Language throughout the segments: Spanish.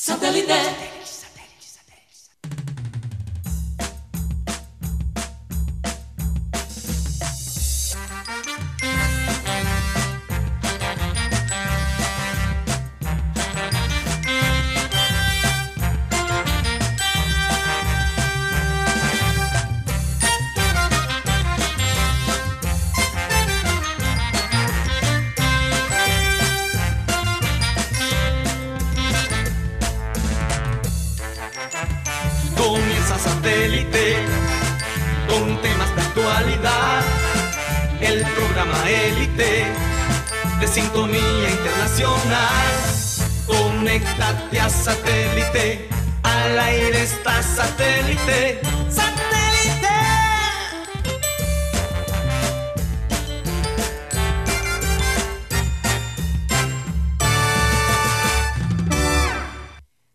Satellite. Conéctate a satélite. Al aire está satélite. ¡Satélite!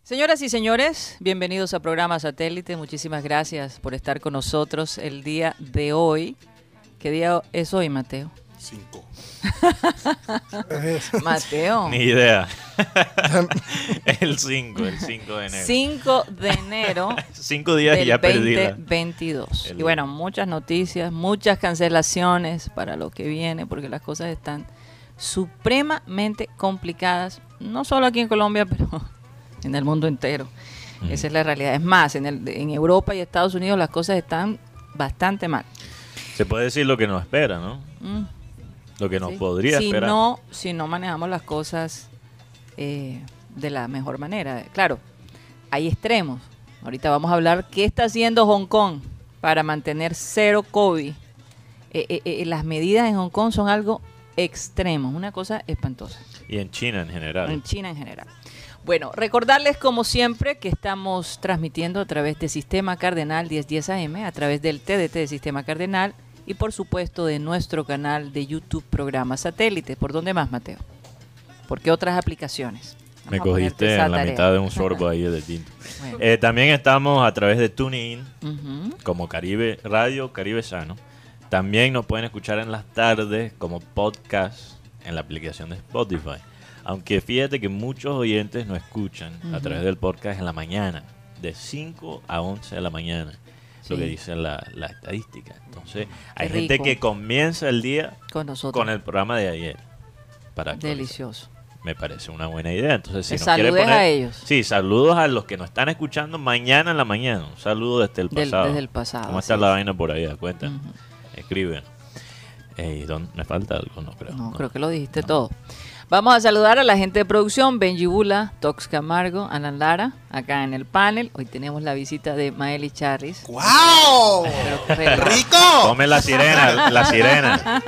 Señoras y señores, bienvenidos a programa Satélite. Muchísimas gracias por estar con nosotros el día de hoy. ¿Qué día es hoy, Mateo? Cinco. Mateo. Ni idea. el 5, el 5 de enero. 5 de enero Cinco días y del ya perdí la- 2022. el- Y bueno, muchas noticias, muchas cancelaciones para lo que viene, porque las cosas están supremamente complicadas, no solo aquí en Colombia, pero en el mundo entero. Esa es la realidad. Es más, en, el, en Europa y Estados Unidos las cosas están bastante mal. Se puede decir lo que nos espera, ¿no? Mm. Lo que nos Sí. podría si esperar. No, si no manejamos las cosas eh, de la mejor manera. Claro, hay extremos. Ahorita vamos a hablar qué está haciendo Hong Kong para mantener cero COVID. Eh, eh, eh, las medidas en Hong Kong son algo extremo, una cosa espantosa. Y en China en general. En China en general. Bueno, recordarles como siempre que estamos transmitiendo a través de Sistema Cardenal 1010 AM, a través del TDT de Sistema Cardenal y por supuesto de nuestro canal de YouTube Programa Satélite. ¿Por dónde más, Mateo? ¿Por qué otras aplicaciones? Me cogiste en la tarea. mitad de un sorbo ahí de tinto. Bueno. Eh, también estamos a través de TuneIn, Ujú. como Caribe Radio Caribe Sano. También nos pueden escuchar en las tardes como podcast en la aplicación de Spotify. Aunque fíjate que muchos oyentes no escuchan a través del podcast en la mañana, de 5 a 11 de la mañana, lo que dice la, la estadística. Entonces, hay Qué gente rico. que comienza el día Con nosotros. con el programa de ayer. Para. Delicioso. Me parece una buena idea. Entonces, si Que nos quiere saludes poner- a ellos. Sí, saludos a los que nos están escuchando mañana en la mañana. Un saludo desde el Del- pasado. desde el pasado, ¿Cómo está la es. vaina por ahí? Cuenta. Ujú. Escriben. Ey, ¿dónde- ¿Me falta algo? No creo. No, No. creo que lo dijiste todo. Vamos a saludar a la gente de producción, Benji Bula, Tox Camargo, Alan Lara, acá en el panel. Hoy tenemos la visita de Maeli Charris. ¡Wow! ¡Rico! Come la sirena, la sirena.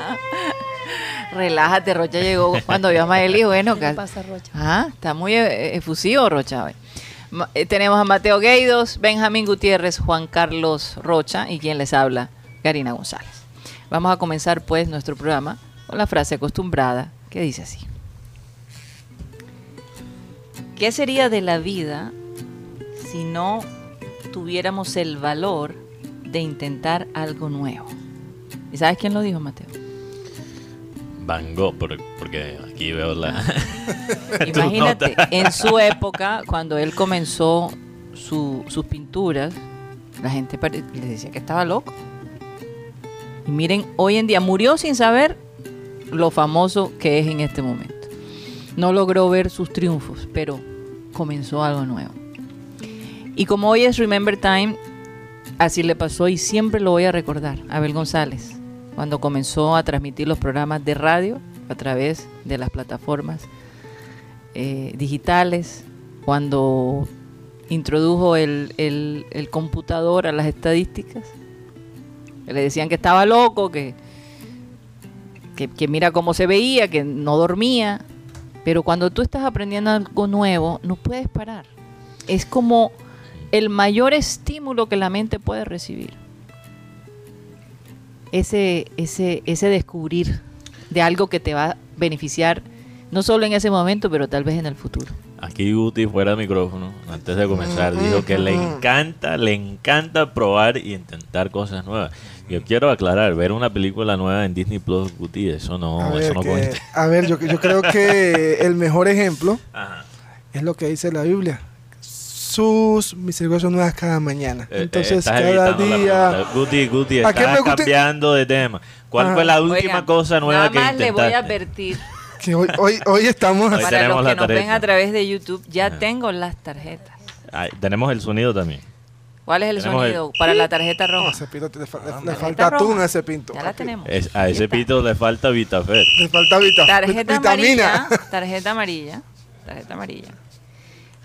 relájate, Rocha llegó cuando vio a Maeli. Bueno, ¿Qué pasa, Rocha? Ah, está muy eh, efusivo, Rocha. Ma- eh, tenemos a Mateo Gueidos, Benjamín Gutiérrez, Juan Carlos Rocha y quien les habla, Karina González. Vamos a comenzar pues nuestro programa con la frase acostumbrada que dice así. ¿Qué sería de la vida si no tuviéramos el valor de intentar algo nuevo? ¿Y sabes quién lo dijo, Mateo? Van Gogh, por- porque aquí veo la. Imagínate, en su época, cuando él comenzó su- sus pinturas, la gente le decía que estaba loco. Y miren, hoy en día murió sin saber lo famoso que es en este momento. No logró ver sus triunfos, pero comenzó algo nuevo. Y como hoy es Remember Time, así le pasó y siempre lo voy a recordar, Abel González, cuando comenzó a transmitir los programas de radio a través de las plataformas eh, digitales, cuando introdujo el, el- computador a las estadísticas, le decían que estaba loco, que, que, que mira cómo se veía, que no dormía, pero cuando tú estás aprendiendo algo nuevo, no puedes parar. Es como el mayor estímulo que la mente puede recibir. Ese, ese, ese descubrir de algo que te va a beneficiar, no solo en ese momento, pero tal vez en el futuro. Aquí Guti fuera de micrófono, antes de comenzar, dijo que le encanta, le encanta probar y intentar cosas nuevas. Yo quiero aclarar, ver una película nueva en Disney Plus, Guti, eso no, a eso ver, no que- cuenta. a ver, yo, yo creo que el mejor ejemplo Ajá. es lo que dice la Biblia. Jesús, misericordias nuevas cada mañana. Eh, eh, Entonces, cada día. Guti, Guti, ¿A qué estás me gusta- cambiando de tema. ¿Cuál Ah. fue la última Oigan, cosa nueva nada que más le voy a intentaste? advertir Que hoy, hoy, hoy estamos Hoy para los que nos ven a través de YouTube, ya Ajá. tengo las tarjetas. Ay, tenemos el sonido también. ¿Cuál es el Tenemos el- sonido para la tarjeta No, roja? ese pinto le, fa- le- le Tarjeta falta atún a ese pinto. Ya la tenemos. Es- a ese pito le falta Vitafer. Le falta vita- Tarjeta vitamina. amarilla, tarjeta amarilla, tarjeta amarilla.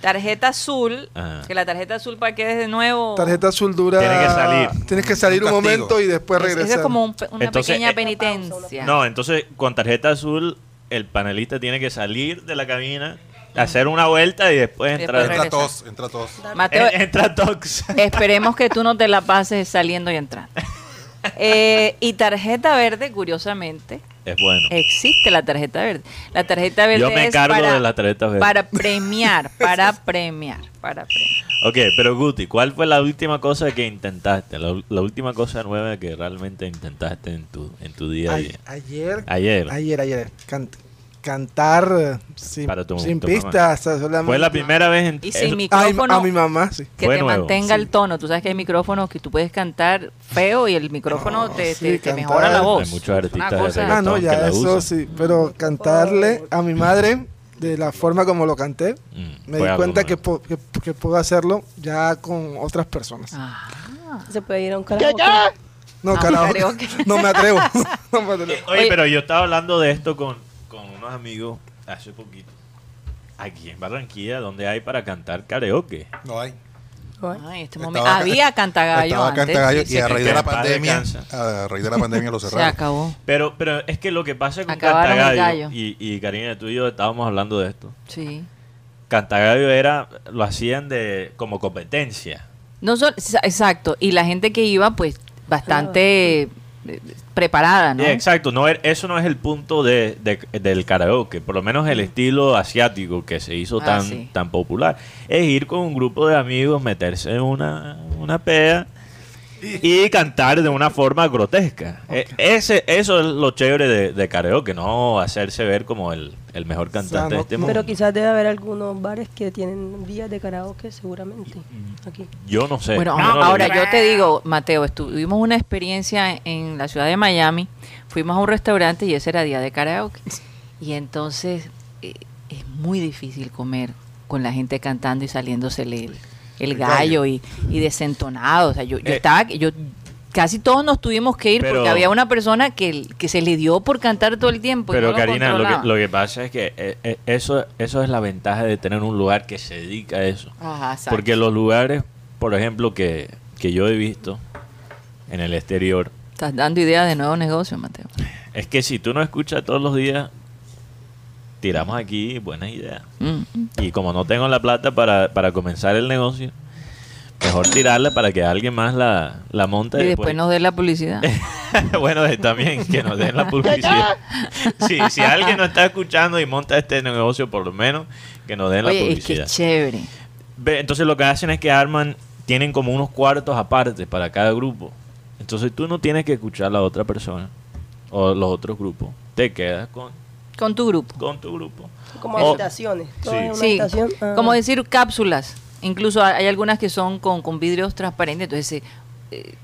Tarjeta azul, Ajá. que la tarjeta azul para que de nuevo. Tarjeta azul dura. Tiene que salir. Tienes que salir un, momento y después regresar. es como un una Entonces, pequeña eh, penitencia. No, entonces con tarjeta azul el panelista tiene que salir de la cabina, hacer una vuelta y después entrar. Entra tos, entra tos. Mateo, En- entra Tox. esperemos que tú no te la pases saliendo y entrando. Eh, y tarjeta verde, curiosamente, Es bueno. existe la tarjeta verde. La tarjeta verde Yo me es encargo para, de la tarjeta verde. para premiar, para premiar, para premiar. Ok, pero Guti, ¿cuál fue la última cosa que intentaste? La, la última cosa nueva que realmente intentaste en tu, en tu día a día. ayer, Ayer. ayer, ayer, can- cantar eh, sin, Para tu- sin tu mamá. pistas. o sea, solamente- Fue la primera vez en... Y sin micrófono a mi mamá, sí. que Fue te nuevo. mantenga Sí. el tono. Tú sabes que hay micrófonos que tú puedes cantar feo y el micrófono No, te, sí, te- te cantar. mejora la voz. Hay muchos artistas de. Ah, no, que ya la eso usan. sí. Pero cantarle a mi madre de la forma como lo canté, Mm, me di cuenta que, nuevo. po- que, que puedo hacerlo ya con otras personas. Ah, Se puede ir a un karaoke. No, No, karaoke. No me atrevo. No me atrevo. Oye, pero yo estaba hablando de esto con, con unos amigos hace poquito. Aquí en Barranquilla, donde hay para cantar karaoke. No hay. ay, este momento. Había cantagallo Estaba antes. Cantagallo sí, y a se- raíz de la pandemia, a raíz de la pandemia lo se cerraron. acabó. Pero, pero es que lo que pasa con Acabaron Cantagallo, gallo. y, y Karina, tú y yo estábamos hablando de esto. Sí. Cantagallo era, lo hacían de como competencia. No son- exacto. Y la gente que iba, pues, bastante eh, preparada, ¿no? Exacto, no, eso no es el punto de, de- del karaoke, por lo menos el estilo asiático que se hizo Ah, tan, sí. tan popular, es ir con un grupo de amigos, meterse en una, una pea y cantar de una forma grotesca. E- ese, eso es lo chévere de, de karaoke, no hacerse ver como el, el mejor cantante no- de este mundo. Pero quizás debe haber algunos bares que tienen días de karaoke, seguramente. Aquí. Yo no sé. Bueno, no ahora yo te digo, Mateo, tuvimos una experiencia en la ciudad de Miami, fuimos a un restaurante y ese era día de karaoke. Y entonces eh, es muy difícil comer con la gente cantando y saliéndosele el, el El gallo gallo. y, y desentonado. O sea, yo, yo Eh, estaba, yo casi todos nos tuvimos que ir pero- porque había una persona que, que se le dio por cantar todo el tiempo. Pero no lo Karina, lo que, controlaba. lo que pasa es que eh, eh, eso, eso es la ventaja de tener un lugar que se dedica a eso. Ajá. Porque los lugares, por ejemplo, que, que yo he visto en el exterior, Estás dando ideas de nuevos negocios, Mateo. es que si tú no escuchas todos los días, tiramos aquí buenas ideas. Mm. Y como no tengo la plata para, para comenzar el negocio, mejor tirarla para que alguien más la, la monte. Y después nos dé la publicidad. bueno, también que nos den la publicidad. Sí, si alguien nos está escuchando y monta este negocio, por lo menos que nos den la Oye, es que publicidad. chévere. Ve, Entonces lo que hacen es que arman, tienen como unos cuartos aparte para cada grupo. Entonces tú no tienes que escuchar a la otra persona o los otros grupos. Te quedas con, Con tu grupo. con tu grupo. Como Oh. habitaciones. Sí. una Sí, habitación. Ah. como decir cápsulas. Incluso hay algunas que son con, con vidrios transparentes, entonces se, eh,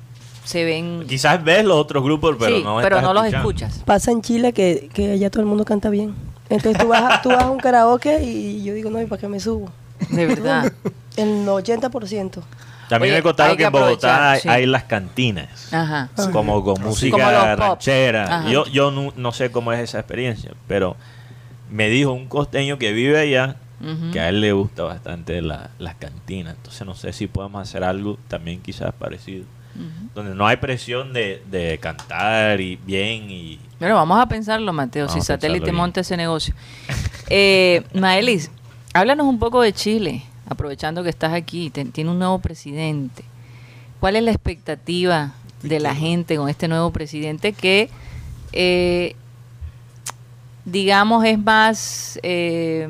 se ven... Quizás ves los otros grupos, pero sí, no pero estás no los escuchas. Pasa en Chile que, que allá todo el mundo canta bien. Entonces tú vas, a, tú vas a un karaoke y yo digo, no, ¿y para qué me subo? De verdad. El 80%. También Oye, me contaron que, que en Bogotá hay, sí. hay las cantinas. Ajá. Como con música ranchera. Ajá. Yo, yo no, no sé cómo es esa experiencia, pero me dijo un costeño que vive allá que a él le gusta bastante la- las cantinas. Entonces no sé si podemos hacer algo también quizás parecido. Donde no hay presión de, de cantar y bien y... Bueno, vamos a pensarlo, Mateo, Vamos si Satélite monta ese negocio. Eh, Maelis, háblanos un poco de Chile, aprovechando que estás aquí, te- tiene un nuevo presidente. ¿Cuál es la expectativa de la gente con este nuevo presidente que, eh, digamos, es más... eh,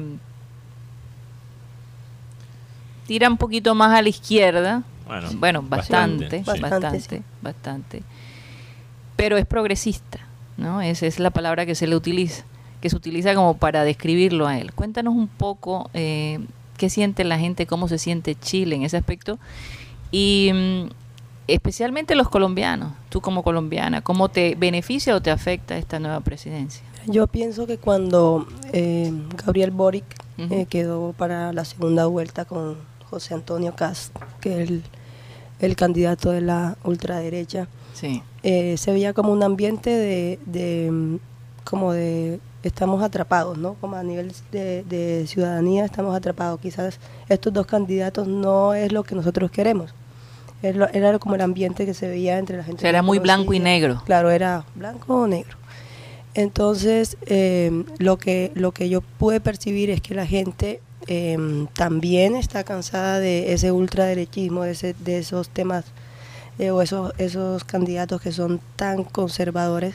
tira un poquito más a la izquierda, Bueno, bueno, bastante, sí. bastante, Bastante, bastante. Pero es progresista, ¿no? Esa es la palabra que se le utiliza, que se utiliza como para describirlo a él. Cuéntanos un poco, eh, qué siente la gente, cómo se siente Chile en ese aspecto. Y mm, especialmente los colombianos, tú como colombiana, ¿cómo te beneficia o te afecta esta nueva presidencia? Yo pienso que cuando eh, Gabriel Boric eh, quedó para la segunda vuelta con José Antonio Cast, que es el, el candidato de la ultraderecha, Sí. eh, se veía como un ambiente de, de, mm, como de estamos atrapados, ¿no? Como a nivel de, de ciudadanía estamos atrapados. Quizás estos dos candidatos no es lo que nosotros queremos. Era como el ambiente que se veía entre la gente. O sea, era muy blanco y negro. Claro, era blanco o negro. Entonces, eh, lo, que, lo que yo pude percibir es que la gente eh, también está cansada de ese ultraderechismo, de, ese, de esos temas eh, o esos, esos candidatos que son tan conservadores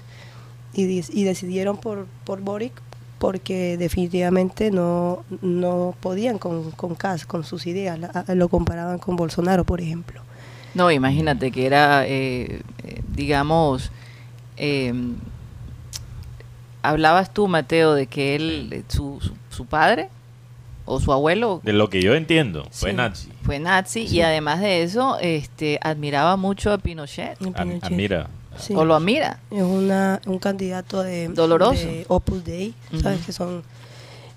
y, decidieron por, por Boric porque definitivamente no, no podían con, con Kass, con sus ideas, La- lo comparaban con Bolsonaro, por ejemplo. No, imagínate que era, eh, eh, digamos, eh, hablabas tú, Mateo, de que él, su, su, su padre o su abuelo De lo que yo entiendo, fue Sí. nazi. fue nazi y además de eso, este, admiraba mucho a Pinochet Pinochet. Admira. Sí. o lo admira. Es una, un candidato de, Doloroso. de Opus Dei, ¿sabes? Que son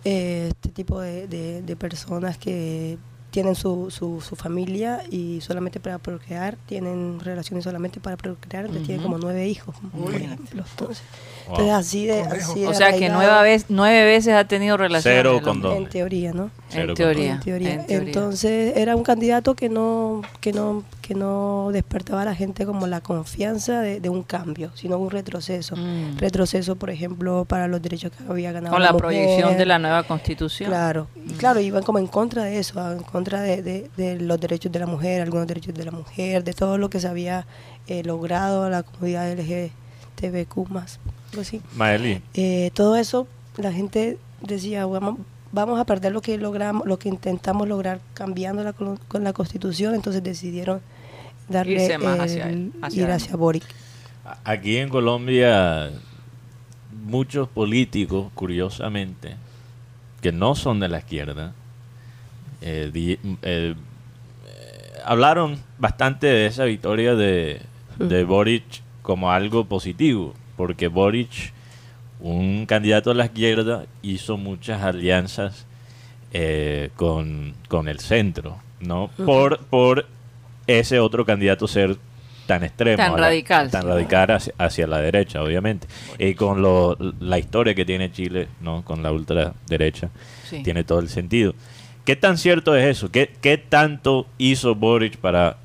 eh, este tipo de, de- de personas que tienen su, su, su familia y solamente para procrear, tienen relaciones solamente para procrear, entonces tienen como nueve hijos, por Uy. ejemplo. Entonces, Wow. entonces así de, así de O sea que nueve, vez, nueve veces ha tenido relaciones. Cero. En teoría, ¿no? En teoría. En teoría. en teoría. Entonces era un candidato que no, que no, que no despertaba a la gente como la confianza de, de un cambio, sino un retroceso. Mm. Retroceso, por ejemplo, para los derechos que había ganado. Con la mujer. proyección de la nueva constitución. Claro, y claro, iban como en contra de eso, en contra de, de- de los derechos de la mujer, algunos derechos de la mujer, de todo lo que se había eh, logrado la comunidad LGTBQ más, algo así. Maeli, Eh, todo eso, la gente decía, vamos, vamos a perder lo que logramos, lo que intentamos lograr cambiando la, con la constitución, entonces decidieron darle Irse más el- hacia él, hacia ir hacia Boric. aquí en Colombia, muchos políticos, curiosamente, que no son de la izquierda, eh, di- eh, eh, hablaron bastante de esa victoria de, de Boric como algo positivo, porque Boric, un candidato a la izquierda, hizo muchas alianzas eh, con, con el centro, ¿no? Por, por ese otro candidato ser tan extremo. Tan la- radical, Tan sí. radical hacia, hacia la derecha, obviamente. Y con lo, la historia que tiene Chile, ¿no? Con la ultraderecha, Sí. tiene todo el sentido. ¿Qué tan cierto es eso? ¿Qué, qué tanto hizo Boric para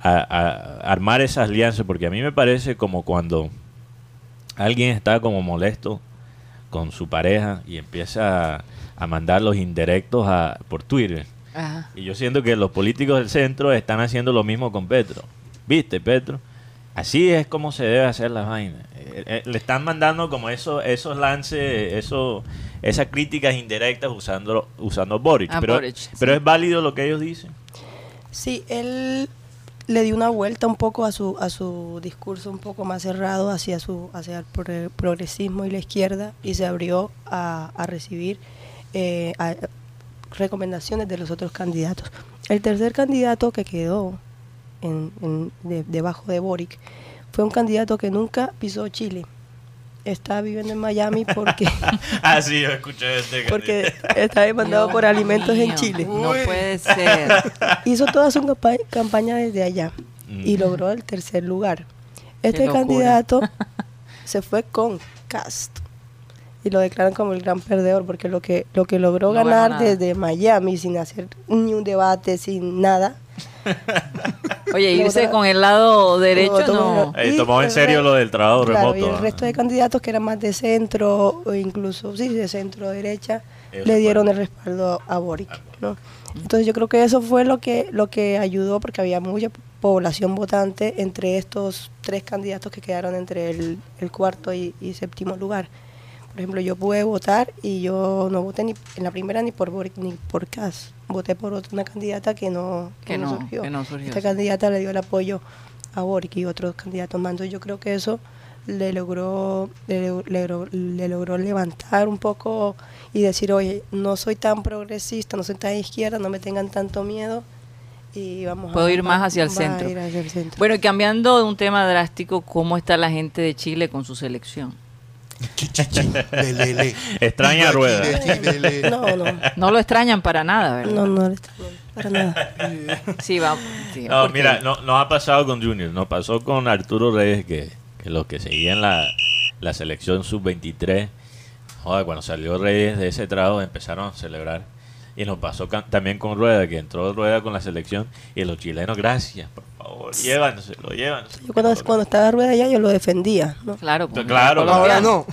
a- a- armar esas alianzas? Porque a mí me parece como cuando alguien está como molesto con su pareja y empieza a, a mandar los indirectos a, por Twitter. Ajá. Y yo siento que los políticos del centro están haciendo lo mismo con Petro. ¿Viste, Petro? Así es como se debe hacer las vainas. Eh, eh, le están mandando como eso, esos lances, eso, esas críticas indirectas usando, usando Boric. A pero Boric, pero sí. es válido lo que ellos dicen. Sí, él le dio una vuelta un poco a su a su discurso un poco más cerrado hacia su hacia el pro- progresismo y la izquierda y se abrió a, a recibir eh, recomendaciones de los otros candidatos. El tercer candidato que quedó en, en- de- debajo de Boric fue un candidato que nunca pisó Chile. Está viviendo en Miami porque ah, sí, yo escuché este. porque está demandado Dios por alimentos en Chile. No puede ser. Hizo toda su campa- campaña desde allá y Mm. logró el tercer lugar. Este candidato se fue con Cast y lo declaran como el gran perdedor porque lo que lo que logró No ganar desde Miami sin hacer ni un debate, sin nada. Oye, irse con el lado derecho no. Eh, y tomó en serio lo del trabajo Claro, remoto. y el resto de candidatos que eran más de centro o incluso sí de centro derecha le dieron el respaldo a Boric, ¿no? Entonces yo creo que eso fue lo que lo que ayudó porque había mucha población votante entre estos tres candidatos que quedaron entre el, el cuarto y, y séptimo lugar. Por ejemplo, yo pude votar y yo no voté ni en la primera ni por Boric ni por Cas. Voté por otra una candidata que no, Que no, surgió. que no surgió, Esta sí. candidata le dio el apoyo a Boric y otros candidatos más. Entonces yo creo que eso le logró, le, le logró- le logró levantar un poco y decir, oye, no soy tan progresista, no soy tan izquierda, no me tengan tanto miedo y vamos Puedo a, ir más hacia el centro. hacia el centro. Bueno, y cambiando de un tema drástico, ¿cómo está la gente de Chile con su selección? Extraña Rueda. No, no, No lo extrañan para nada, ¿verdad? no, no, extraño, para nada. Sí, va. No, mira, no, nos ha pasado con Junior, nos pasó con Arturo Reyes, que, los que seguían la, la selección sub-23, joder, cuando salió Reyes de ese trabajo empezaron a celebrar. Y nos pasó también con Rueda, que entró Rueda con la selección, y los chilenos, gracias, por favor, llévanselo, llévanselo. Yo cuando, cuando estaba Rueda ya yo lo defendía, ¿no? Claro, pues, Claro, Ahora no.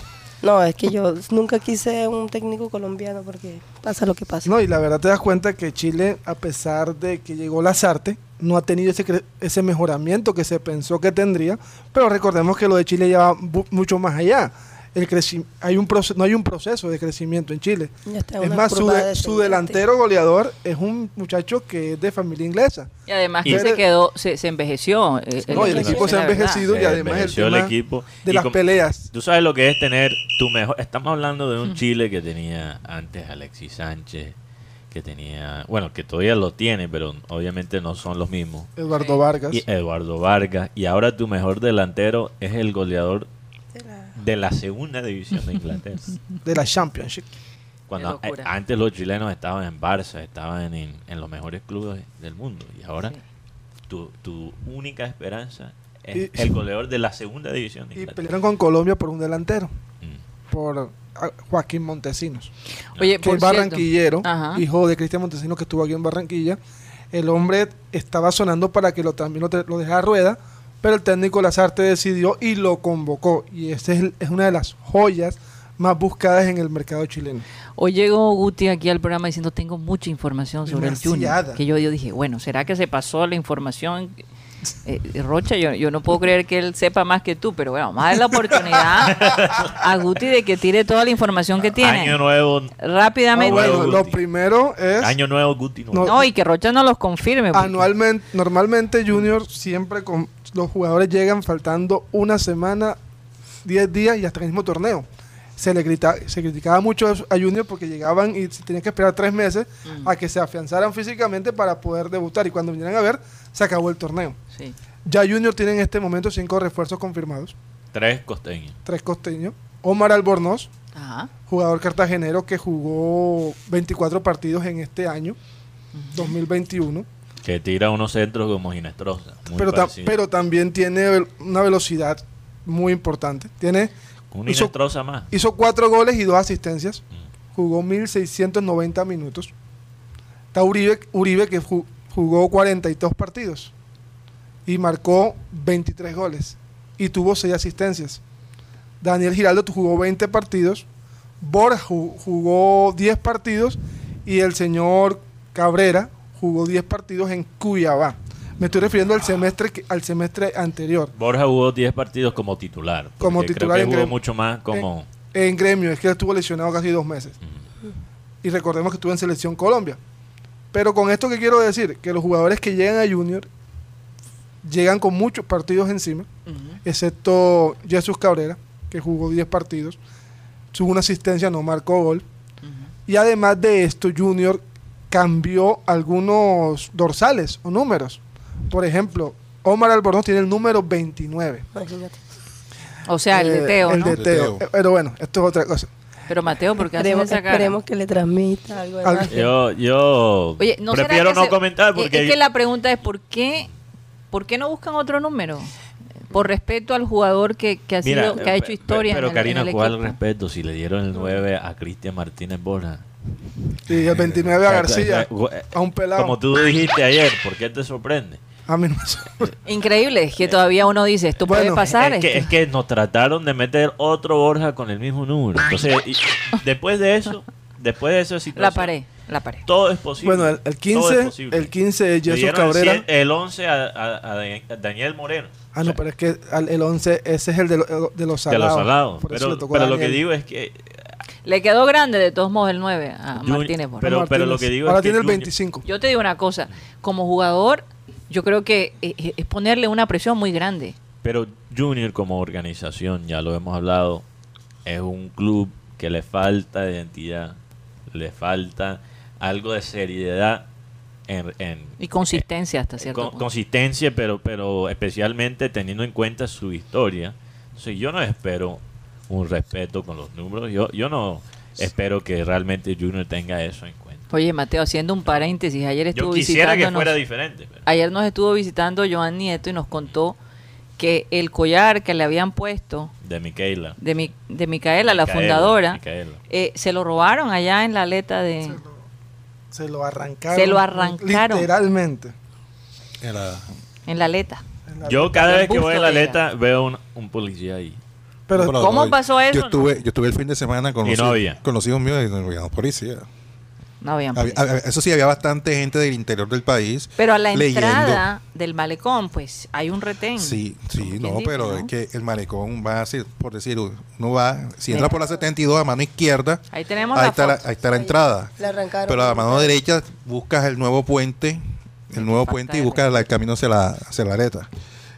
No, es que yo nunca quise un técnico colombiano porque pasa lo que pasa. No, y la verdad te das cuenta que Chile, a pesar de que llegó Lazarte, no ha tenido ese, cre- ese mejoramiento que se pensó que tendría, pero recordemos que lo de Chile ya va mucho más allá. El creci- hay un no hay un proceso de crecimiento en Chile. Es más, su, de- su delantero goleador es un muchacho que es de familia inglesa. Y además Y- que se quedó, se, se envejeció. eh, No, y el equipo, equipo se ha envejecido y además el el equipo. de Y las peleas. Tú sabes lo que es tener tu mejor. Estamos hablando de un Chile que tenía antes Alexis Sánchez, que tenía. Bueno, que todavía lo tiene, pero obviamente no son los mismos. Eduardo Vargas. Y Eduardo Vargas. Y ahora tu mejor delantero es el goleador de la segunda división de Inglaterra. de la Championship. Cuando eh, antes los chilenos estaban en Barça, estaban en, en los mejores clubes del mundo. Y ahora Sí. tu, tu única esperanza es Y- el goleador de la segunda división de Y Inglaterra. pelearon con Colombia por un delantero, Mm. por ah, Joaquín Montesinos. Oye, que por es barranquillero, Ajá. hijo de Cristian Montesinos que estuvo aquí en Barranquilla. El hombre estaba sonando para que lo, también lo, lo dejara a rueda, pero el técnico Lazarte decidió y lo convocó. Y esta es, una de las joyas más buscadas en el mercado chileno. Hoy llegó Guti aquí al programa diciendo tengo mucha información sobre el. Junior. Que yo, yo dije, bueno, ¿será que se pasó la información? Eh, Rocha, yo, yo no puedo creer que él sepa más que tú, pero bueno, vamos a dar la oportunidad a Guti de que tire toda la información que tiene. Año nuevo, Rápidamente. Bueno, lo primero es año nuevo Guti. No, no, y que Rocha no los confirme. porque- anualmente, normalmente Junior siempre con los jugadores llegan faltando una semana, 10 días y hasta el mismo torneo. Se le grita, se criticaba mucho a Junior porque llegaban y se tenían que esperar tres meses Mm. a que se afianzaran físicamente para poder debutar. Y cuando vinieran a ver, se acabó el torneo. Sí. Ya Junior tiene en este momento cinco refuerzos confirmados, Tres costeños. tres costeños. Omar Albornoz, Ajá. jugador cartagenero que jugó 24 partidos en este año, 2021. Que tira unos centros como Ginestrosa. pero, ta- pero también tiene una velocidad muy importante. Tiene Hizo- más. hizo cuatro goles y dos asistencias. Mm. Jugó 1690 minutos. Está Uribe, Uribe que ju- jugó 42 partidos y marcó 23 goles y tuvo 6 asistencias. Daniel Giraldo jugó 20 partidos. Borja ju- jugó 10 partidos y el señor Cabrera jugó 10 partidos en Cuyabá. Me estoy refiriendo al semestre al semestre anterior. Borja jugó 10 partidos como titular. Como titular Creo en que jugó Gremio. mucho más como. En gremio, es que estuvo lesionado casi dos meses. Y recordemos que estuvo en Selección Colombia. Pero con esto que quiero decir, que los jugadores que llegan a Junior llegan con muchos partidos encima, excepto Jesús Cabrera, que jugó 10 partidos, tuvo una asistencia, no marcó gol. Y además de esto, Junior cambió algunos dorsales o números. Por ejemplo, Omar Albornoz tiene el número 29. Imagínate. O sea, el de Eh, Teo, el ¿no? de De Teo. Teo. Eh, Pero bueno, esto es otra cosa. Pero Mateo, porque Esperemos, esa cara? esperemos que le transmita algo. Yo, yo Oye, ¿no prefiero no se- comentar es- porque. Es que la pregunta es ¿por qué, ¿por qué no buscan otro número? Por respeto al jugador que, que ha, Mira, sido, que ha pe- hecho historia Pero en el, Karina, en el ¿cuál equipo. respeto si le dieron el 9 a Cristian Martínez Borja? Y el 29 a sea, García, a un pelado. Como tú dijiste ayer, ¿por qué te sorprende? A mí no me sorprende. Increíble, es que todavía uno dice, esto puede Bueno, pasar. es, que, es que nos trataron de meter otro Borja con el mismo número. Entonces, y- después de eso, después de esa situación, la pared, la pared. todo es posible. Bueno, el, el Todo es 15, posible. el 15 es Jesús el Cabrera. cien- El 11 a, a- a Da- a Daniel Moreno. Ah, no, pero es que al- el 11, ese es el de, lo- de los De los salados. salados. Eso Pero, lo que digo es que. Le quedó grande de todos modos el 9 a Martínez. Pero, pero lo que digo Ahora es que tiene el Junior- 25. Yo te digo una cosa, como jugador, yo creo que eh, eh, es ponerle una presión muy grande. Pero Junior como organización, ya lo hemos hablado, es un club que le falta identidad, le falta algo de seriedad en, en- Y consistencia hasta cierto con- punto. consistencia, pero, pero especialmente teniendo en cuenta su historia. Entonces yo no espero un respeto con los números, yo, yo no espero que realmente Junior tenga eso en cuenta. Oye, Mateo, haciendo un paréntesis, ayer Yo estuvo quisiera que fuera diferente. pero- Ayer nos estuvo visitando Joan Nieto y nos contó que el collar que le habían puesto De Micaela. de, mi, de Micaela, la fundadora, Micaela. eh, se lo robaron allá en la aleta de... Se lo arrancaron. Se lo arrancaron. Literalmente. Era- En la aleta. En la- Yo cada vez que voy a la aleta veo un, un policía ahí. Pero ¿Cómo no, pasó eso? Yo estuve, yo estuve el fin de semana con, los, no con los hijos míos y no había policía. No habían Había- policía. había- eso sí, había bastante gente del interior del país. Pero a la leyendo. entrada del malecón, pues hay un retén. Sí, sí, no, dice, pero ¿no? es que el malecón va a ser, por decir, uno va, si entra por la 72 a mano izquierda, Ahí tenemos ahí la está, la, ahí está la entrada. Le arrancaron. Pero a mano derecha buscas el nuevo puente, el nuevo puente y buscas la- el camino hacia la, hacia la aleta.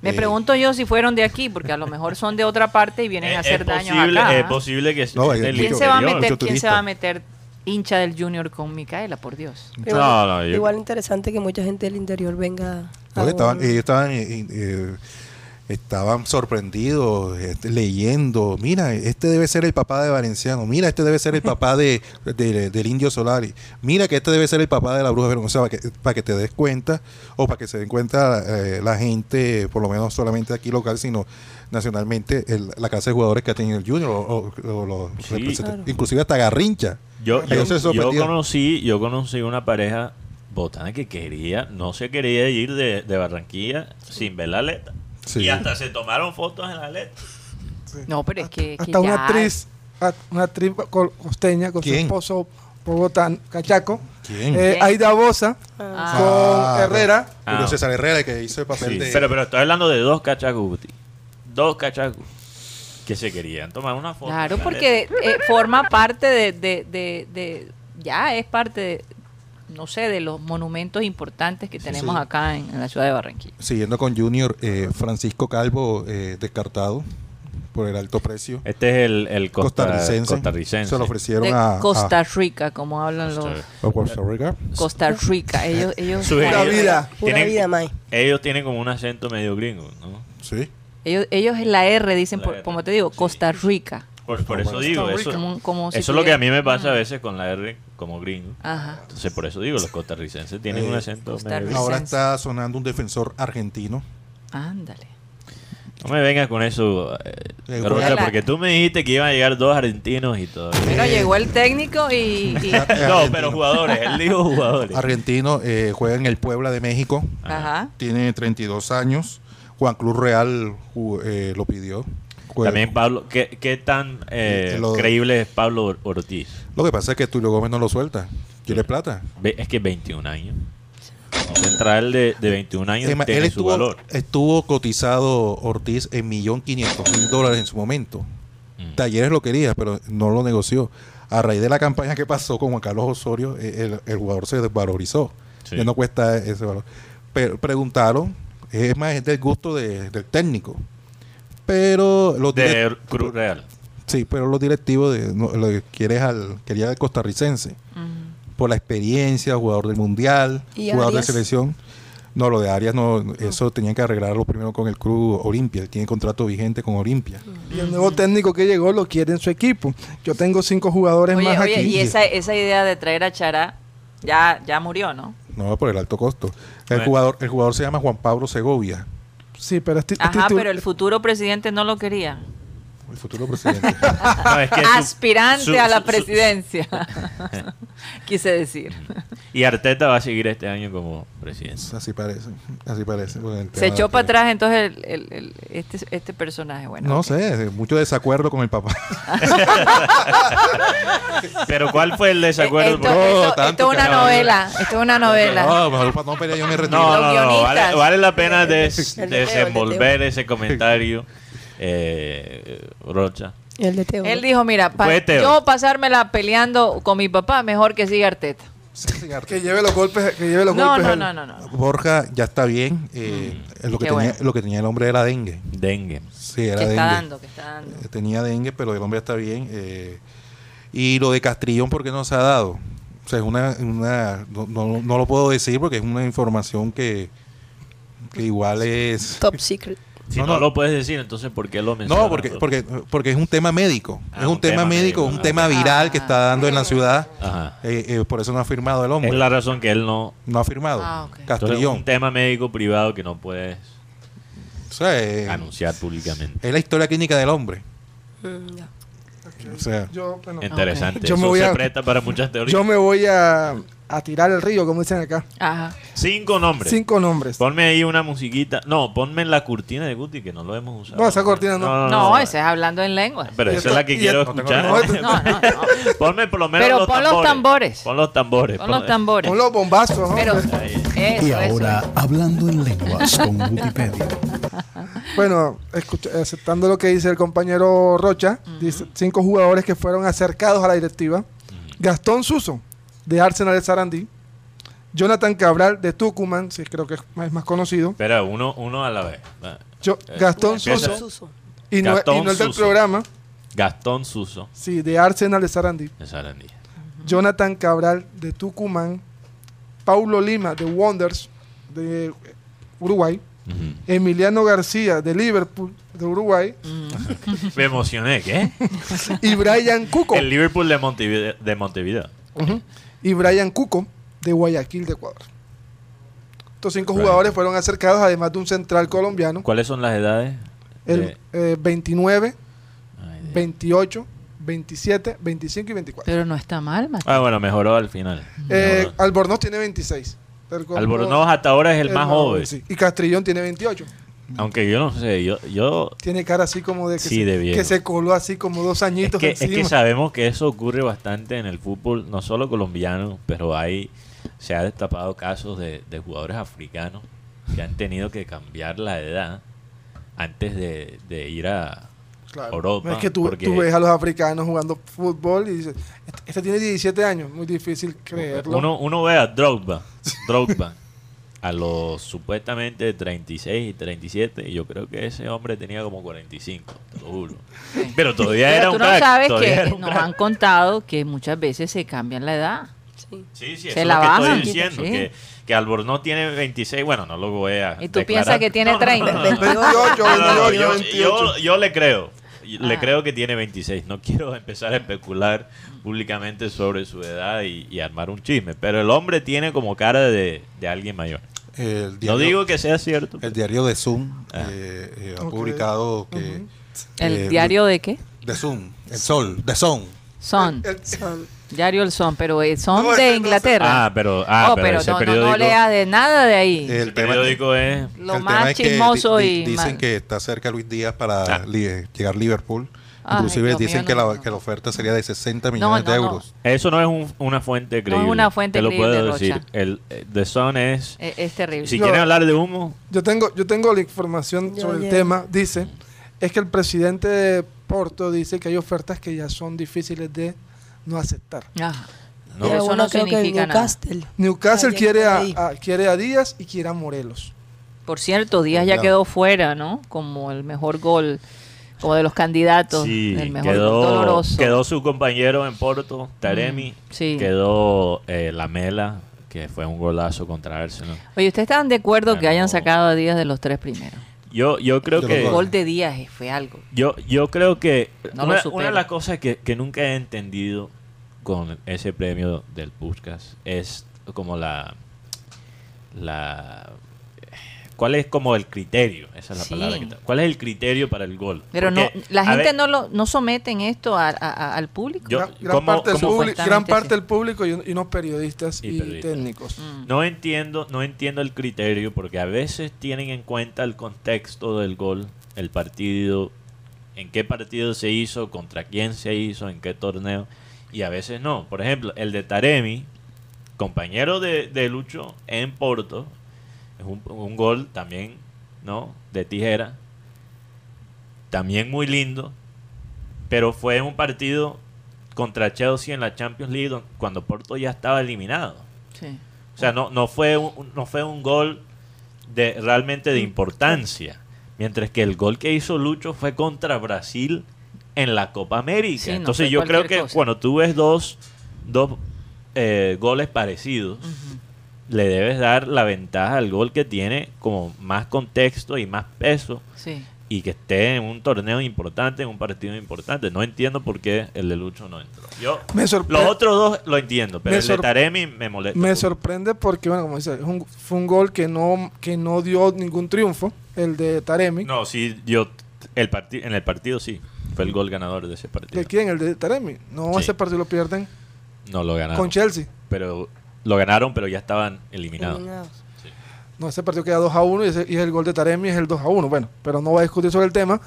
Me Eh, pregunto yo si fueron de aquí, porque a lo mejor son de otra parte y vienen a Es- hacer es daño posible, acá. Es ¿ah? posible que No, ¿Quién mucho- se va a meter? ¿Quién se va a meter hincha del Junior con Micaela? Por Dios. Igual, No, no, yo- igual interesante que mucha gente del interior venga. a estaban, un- ellos estaban, eh, eh, estaban sorprendidos, este, leyendo. Mira, este debe ser el papá de Valenciano. Mira, este debe ser el papá de, de- del Indio Solari. Mira, que este debe ser el papá de la Bruja Verón. O sea, para que, para que te des cuenta, o para que se den cuenta eh, la gente, por lo menos solamente aquí local, sino nacionalmente, el- la clase de jugadores que ha tenido el Junior, o, o- o los Sí. representantes. Claro. inclusive hasta Garrincha. Yo, yo, conocí, yo conocí una pareja botana que quería, no se quería ir de, de Barranquilla sin ver la aleta. Sí. Y hasta se tomaron fotos en la aleta. No, pero es que, que Hasta una actriz, una actriz co- costeña con su esposo bogotán, cachaco, ¿Quién? eh. Aida Bosa, Ah. con Ah, Herrera. Julio Ah. César Herrera, que hizo el papel Sí, de. pero, pero estoy hablando de dos cachacos, Guti. Dos cachacos que se querían tomar una foto. Claro, porque eh, forma parte de, de, de, de- Ya es parte de. No sé, de los monumentos importantes que tenemos sí. acá en, en la ciudad de Barranquilla. Siguiendo con Junior, eh, Francisco Calvo eh, descartado por el alto precio. Este es el, el costa- costarricense. costarricense. Se lo ofrecieron De a, Costa a- Rica, como hablan los. a Costa Rica. Costa Rica. Ellos. ellos, Su- Pura vida. Pura Tienen- vida, May. Ellos tienen como un acento medio gringo, ¿no? Sí. Ellos, ellos en la R dicen, La por- R, como te digo, sí. Costa Rica. Por, por eso digo, eso, Como, como si eso es lo que a mí me pasa a veces con la R como gringo. Ajá. Entonces, por eso digo, los costarricenses tienen Eh, un acento Rica. gringo. Ahora está sonando un defensor argentino. Ándale. No me vengas con eso, eh, Eh, porque tú me dijiste que iban a llegar dos argentinos y todo. Pero llegó el técnico y. y- No, pero jugadores, él dijo jugadores. Argentino, eh, juega en el Puebla de México. ajá. Tiene 32 años. Juan Cruz Real eh, lo pidió. También Pablo, ¿qué, qué tan eh, lo- creíble es Pablo Or- Ortiz? Lo que pasa es que Tulio Gómez no lo suelta. Quiere plata. Es que 21 años. Un central de, de 21 años Es más, tiene él su estuvo, valor. estuvo cotizado Ortiz en 1.500.000 dólares en su momento. Mm. Talleres lo quería, pero no lo negoció. A raíz de la campaña que pasó con Juan Carlos Osorio, eh, el, el jugador se desvalorizó. Sí. Ya no cuesta ese valor. Pero preguntaron, es más, es del gusto de- del técnico. Pero los De Cruz Real. sí, pero los directivos de, no, lo que quiere es al, quería al costarricense. Por la experiencia, jugador del mundial, ¿Y jugador Arias? de selección. No, lo de Arias no, eso tenían que arreglarlo primero con el club Olimpia. Él tiene contrato vigente con Olimpia. Y el nuevo técnico que llegó lo quiere en su equipo. Yo tengo cinco jugadores Oye, más oye, aquí. y esa, esa idea de traer a Chará ya, ya murió, ¿no? No, por el alto costo. El Bueno. jugador, el jugador se llama Juan Pablo Segovia, Sí, pero este, este Ajá, pero el futuro presidente no lo quería. El futuro presidente. No, es que su- Aspirante su- a la su- presidencia. Quise decir. Y Arteta va a seguir este año como presidente. así parece, así parece. Se echó para atrás entonces el, el- el- este, este personaje. Bueno, No sé, mucho desacuerdo con el papá. Pero ¿cuál fue el desacuerdo? Esto, es una novela. Esto es una novela. No, mejor para no pelear yo me retiro. No. Vale, vale la pena des- desenvolver ese comentario, eh, Rocha. El de Teo. Él dijo, mira, pa- Fue Teo. yo pasármela peleando con mi papá, mejor que siga Arteta. Que lleve los golpes, que lleve los No, golpes. no, él. no, no, no. Borja ya está bien. eh, lo, que Qué tenía, bueno. lo que tenía el hombre era dengue. Dengue. Sí, era Que dengue. está dando, que está dando. Eh, Tenía dengue, pero el hombre está bien. eh, y lo de Castrillón, ¿por qué no se ha dado? O sea, es una, una no, no- no lo puedo decir porque es una información que, que igual es... Top secret. Si No, no, no. lo puedes decir, entonces ¿por qué lo mencionas? No, porque, porque, porque es un tema médico. Ah, es un, un tema, tema médico, médico. un tema viral que está dando en la ciudad. Ajá. eh, eh, por eso no ha firmado el hombre. Es la razón que él no... No ha firmado. Ah, ok. Entonces, Castrillón. un tema médico privado que no puedes O sea, eh, anunciar públicamente. es la historia clínica del hombre. Mm, ya. O sea, Yo, bueno, Interesante. Yo me voy se a- presta para muchas teorías. yo me voy a, a tirar el río, como dicen acá. Ajá. Cinco nombres. Cinco nombres. Ponme ahí una musiquita. No, ponme la cortina de Guti, que no lo hemos usado. No, esa cortina no. No, ese es hablando en lengua. Pero esa es la que quiero escuchar. no, No, no, no. Ponme por lo menos Pero los pon tambores. los tambores. Pon los tambores. Con los Pon- tambores. Con los bombazos, ¿no? Pero, Ahí. eso, Y ahora, eso. hablando en lenguas con Wikipedia. Bueno, escucha- aceptando lo que dice el compañero Rocha, dice cinco jugadores que fueron acercados a la directiva. Gastón Suso, de Arsenal de Sarandí. Jonathan Cabral, de Tucumán, sí, creo que es más, es más conocido. Espera, uno, uno a la vez. Yo, Eh, Gastón. Suso, Suso. y no, Gastón y no el del Suso. programa, Gastón Suso sí, de Arsenal de Sarandí. de Sarandí. Jonathan Cabral, de Tucumán. Paulo Lima, de Wonders, de Uruguay. Emiliano García, de Liverpool, de Uruguay. Me emocioné, ¿qué? Y Brian Cuco. El Liverpool de Montevideo. De Montevideo. Y Brian Cuco, de Guayaquil, de Ecuador. Estos cinco Brian jugadores fueron acercados, además de un central colombiano. ¿Cuáles son las edades? El de- eh, 29, Ay, Dios. 28, 27, 25 y 24. Pero no está mal, Mati. Ah, bueno, mejoró al final. Eh, Mejoró. Albornoz tiene 26. El Col- Albornoz hasta ahora es el, más joven. sí. Y Castrillón tiene 28. Aunque yo no sé, yo, yo Tiene cara así como de que, Sí, se, de viejo. que se coló así como dos es añitos es que sabemos que eso ocurre bastante en el fútbol, no solo colombiano, pero hay se ha destapado casos de, de jugadores africanos que han tenido que cambiar la edad antes de, de ir a Claro. Europa. Es que tú, porque tú ves a los africanos jugando fútbol y dices, este, este tiene 17 años, muy difícil creerlo. uno, uno ve a Drogba, Drogba a los supuestamente 36 y 37 y yo creo que ese hombre tenía como 45, te lo juro. Pero todavía Pero era tú un no crack, sabes que era un nos crack. han contado que muchas veces se cambian la edad. Sí. Sí, sí, Se eso es la lo que bajan, estoy diciendo, sí. que, que Albornoz tiene 26, bueno, no lo voy a Y tú declarar. piensas que tiene 30. 28, No, no, 28, yo, 28. yo- yo le creo. Le Ah. creo que tiene 26. No quiero empezar a especular públicamente sobre su edad y, y armar un chisme. Pero el hombre tiene como cara de, de alguien mayor. el No diario, digo que sea cierto. el diario de Zoom Ah. eh, eh, ha publicado que... Ujú. ¿El eh, diario de qué? De Zoom, el sol, de Son. Son. El- Son. Diario El Son, pero eh, son No, de Inglaterra. Ah, pero, ah, oh, pero, pero ese no, no, periódico, no lea de nada de ahí. El periódico es... Lo el más tema es que chismoso di- y di- Dicen mal. que está cerca Luis Díaz para Ah. li- llegar a Liverpool. Ay, Inclusive Dios dicen mío, que, no, la, no. que la oferta sería de 60 millones no, de no. euros. Eso no es un- una fuente creíble. una fuente Te lo creíble, puedo Rocha. decir. El eh, The Sun es... Es, es terrible. Si quieren hablar de humo, Yo tengo, yo tengo la información sobre el tema. Dice, es que el presidente de Porto dice que hay ofertas que ya son difíciles de no aceptar. Ajá. no. Era Eso no creo que significa nada. Newcastle. Newcastle quiere a, quiere a Díaz y quiere a Morelos. Por cierto, Díaz ya quedó fuera, ¿no? Como el mejor gol, como de los candidatos. Sí, el mejor gol quedó, doloroso. quedó su compañero en Porto, Taremi. Mm, sí. Quedó eh, Lamela, que fue un golazo contra Arsenal. Oye, ¿ustedes están de acuerdo que hayan sacado a Díaz de los tres primeros? Yo, yo creo que... El gol de Díaz eh, fue algo. Yo, yo creo que No una, una de las cosas que, que nunca he entendido con ese premio del Puskas es como la... la ¿Cuál es como el criterio? Esa es la Sí. palabra que... ¿Cuál es el criterio para el gol? Pero no, la gente ver, no lo no someten esto a- a- a- al público. Yo- gran gran ¿cómo- parte, del, cómo- público, gran parte sí. del público y, un- y unos periodistas Y y, periodistas. técnicos. Mm. No entiendo, no entiendo el criterio porque a veces tienen en cuenta el contexto del gol, el partido, en qué partido se hizo, contra quién se hizo, en qué torneo, y a veces no. Por ejemplo, el de Taremi, compañero de, de Lucho en Porto, es un, un gol también, ¿no? De tijera, también muy lindo, pero fue un partido contra Chelsea en la Champions League cuando Porto ya estaba eliminado. Sí. O sea, no, no, fue un, no fue un gol de realmente de importancia. Mientras que el gol que hizo Lucho fue contra Brasil en la Copa América. Sí, no Entonces yo creo que cosa. cuando tú ves dos, dos eh, goles parecidos, le debes dar la ventaja al gol que tiene como más contexto y más peso Sí. y que esté en un torneo importante, en un partido importante. No entiendo por qué el de Lucho no entró. Yo, Me los otros dos lo entiendo, pero el de Taremi me molesta. Me sorprende porque, bueno, como dice, es un- fue un gol que no, que no dio ningún triunfo, el de Taremi. No, sí, yo el en el partido sí. Fue el gol ganador de ese partido. ¿De quién? El de Taremi. No, Sí. ese partido lo pierden No lo ganaron. con Chelsea. Pero lo ganaron, pero ya estaban eliminados. Eliminados. No, ese partido queda 2 a 1 y, ese- y el gol de Taremi es el 2 a 1. Bueno, pero no voy a discutir sobre el tema.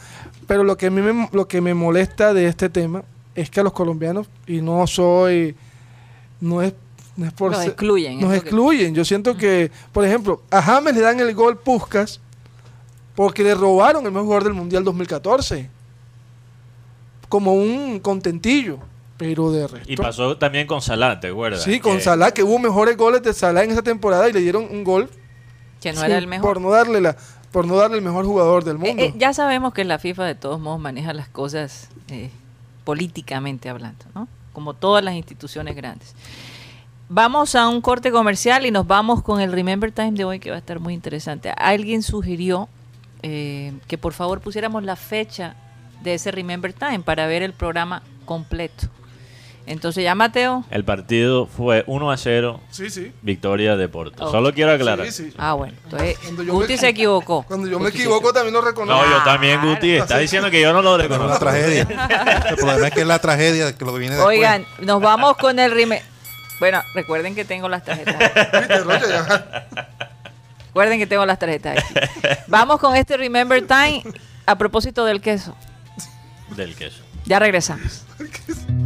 Pero lo que a mí me, lo que me molesta de este tema es que a los colombianos, y no soy. No es, no es por ser- excluyen, Nos que- excluyen. Yo siento que, por ejemplo, a James le dan el gol Puskas porque le robaron el mejor jugador del Mundial 2014. Como un contentillo. Pero de resto. Y pasó también con Salah, ¿te acuerdas? Sí, con Que- Salah, que hubo mejores goles de Salah en esa temporada y le dieron un gol Que no Sí, era el mejor. Por no darle la, por no darle el mejor jugador del Eh, mundo. eh, ya sabemos que la FIFA de todos modos maneja las cosas eh, políticamente hablando, ¿no? Como todas las instituciones grandes. Vamos a un corte comercial y nos vamos con el Remember Time de hoy que va a estar muy interesante. Alguien sugirió eh, que por favor pusiéramos la fecha de ese Remember Time para ver el programa completo. Entonces ya Mateo. El partido fue 1 a 0, sí, sí. victoria de Porto. Solo quiero aclarar. Sí, sí. Ah, bueno. Entonces Guti me- se equivocó. Cuando yo me Guti equivoco también lo reconozco. No, yo también, Guti. Está diciendo que yo no lo Pero es la reconozco. tragedia. El problema es que es la tragedia que lo viene después. Oigan, nos vamos con el Remember. Bueno, recuerden que tengo las tarjetas. Recuerden que tengo las tarjetas aquí. Vamos con este Remember Time a propósito del queso. Del queso. Ya regresamos.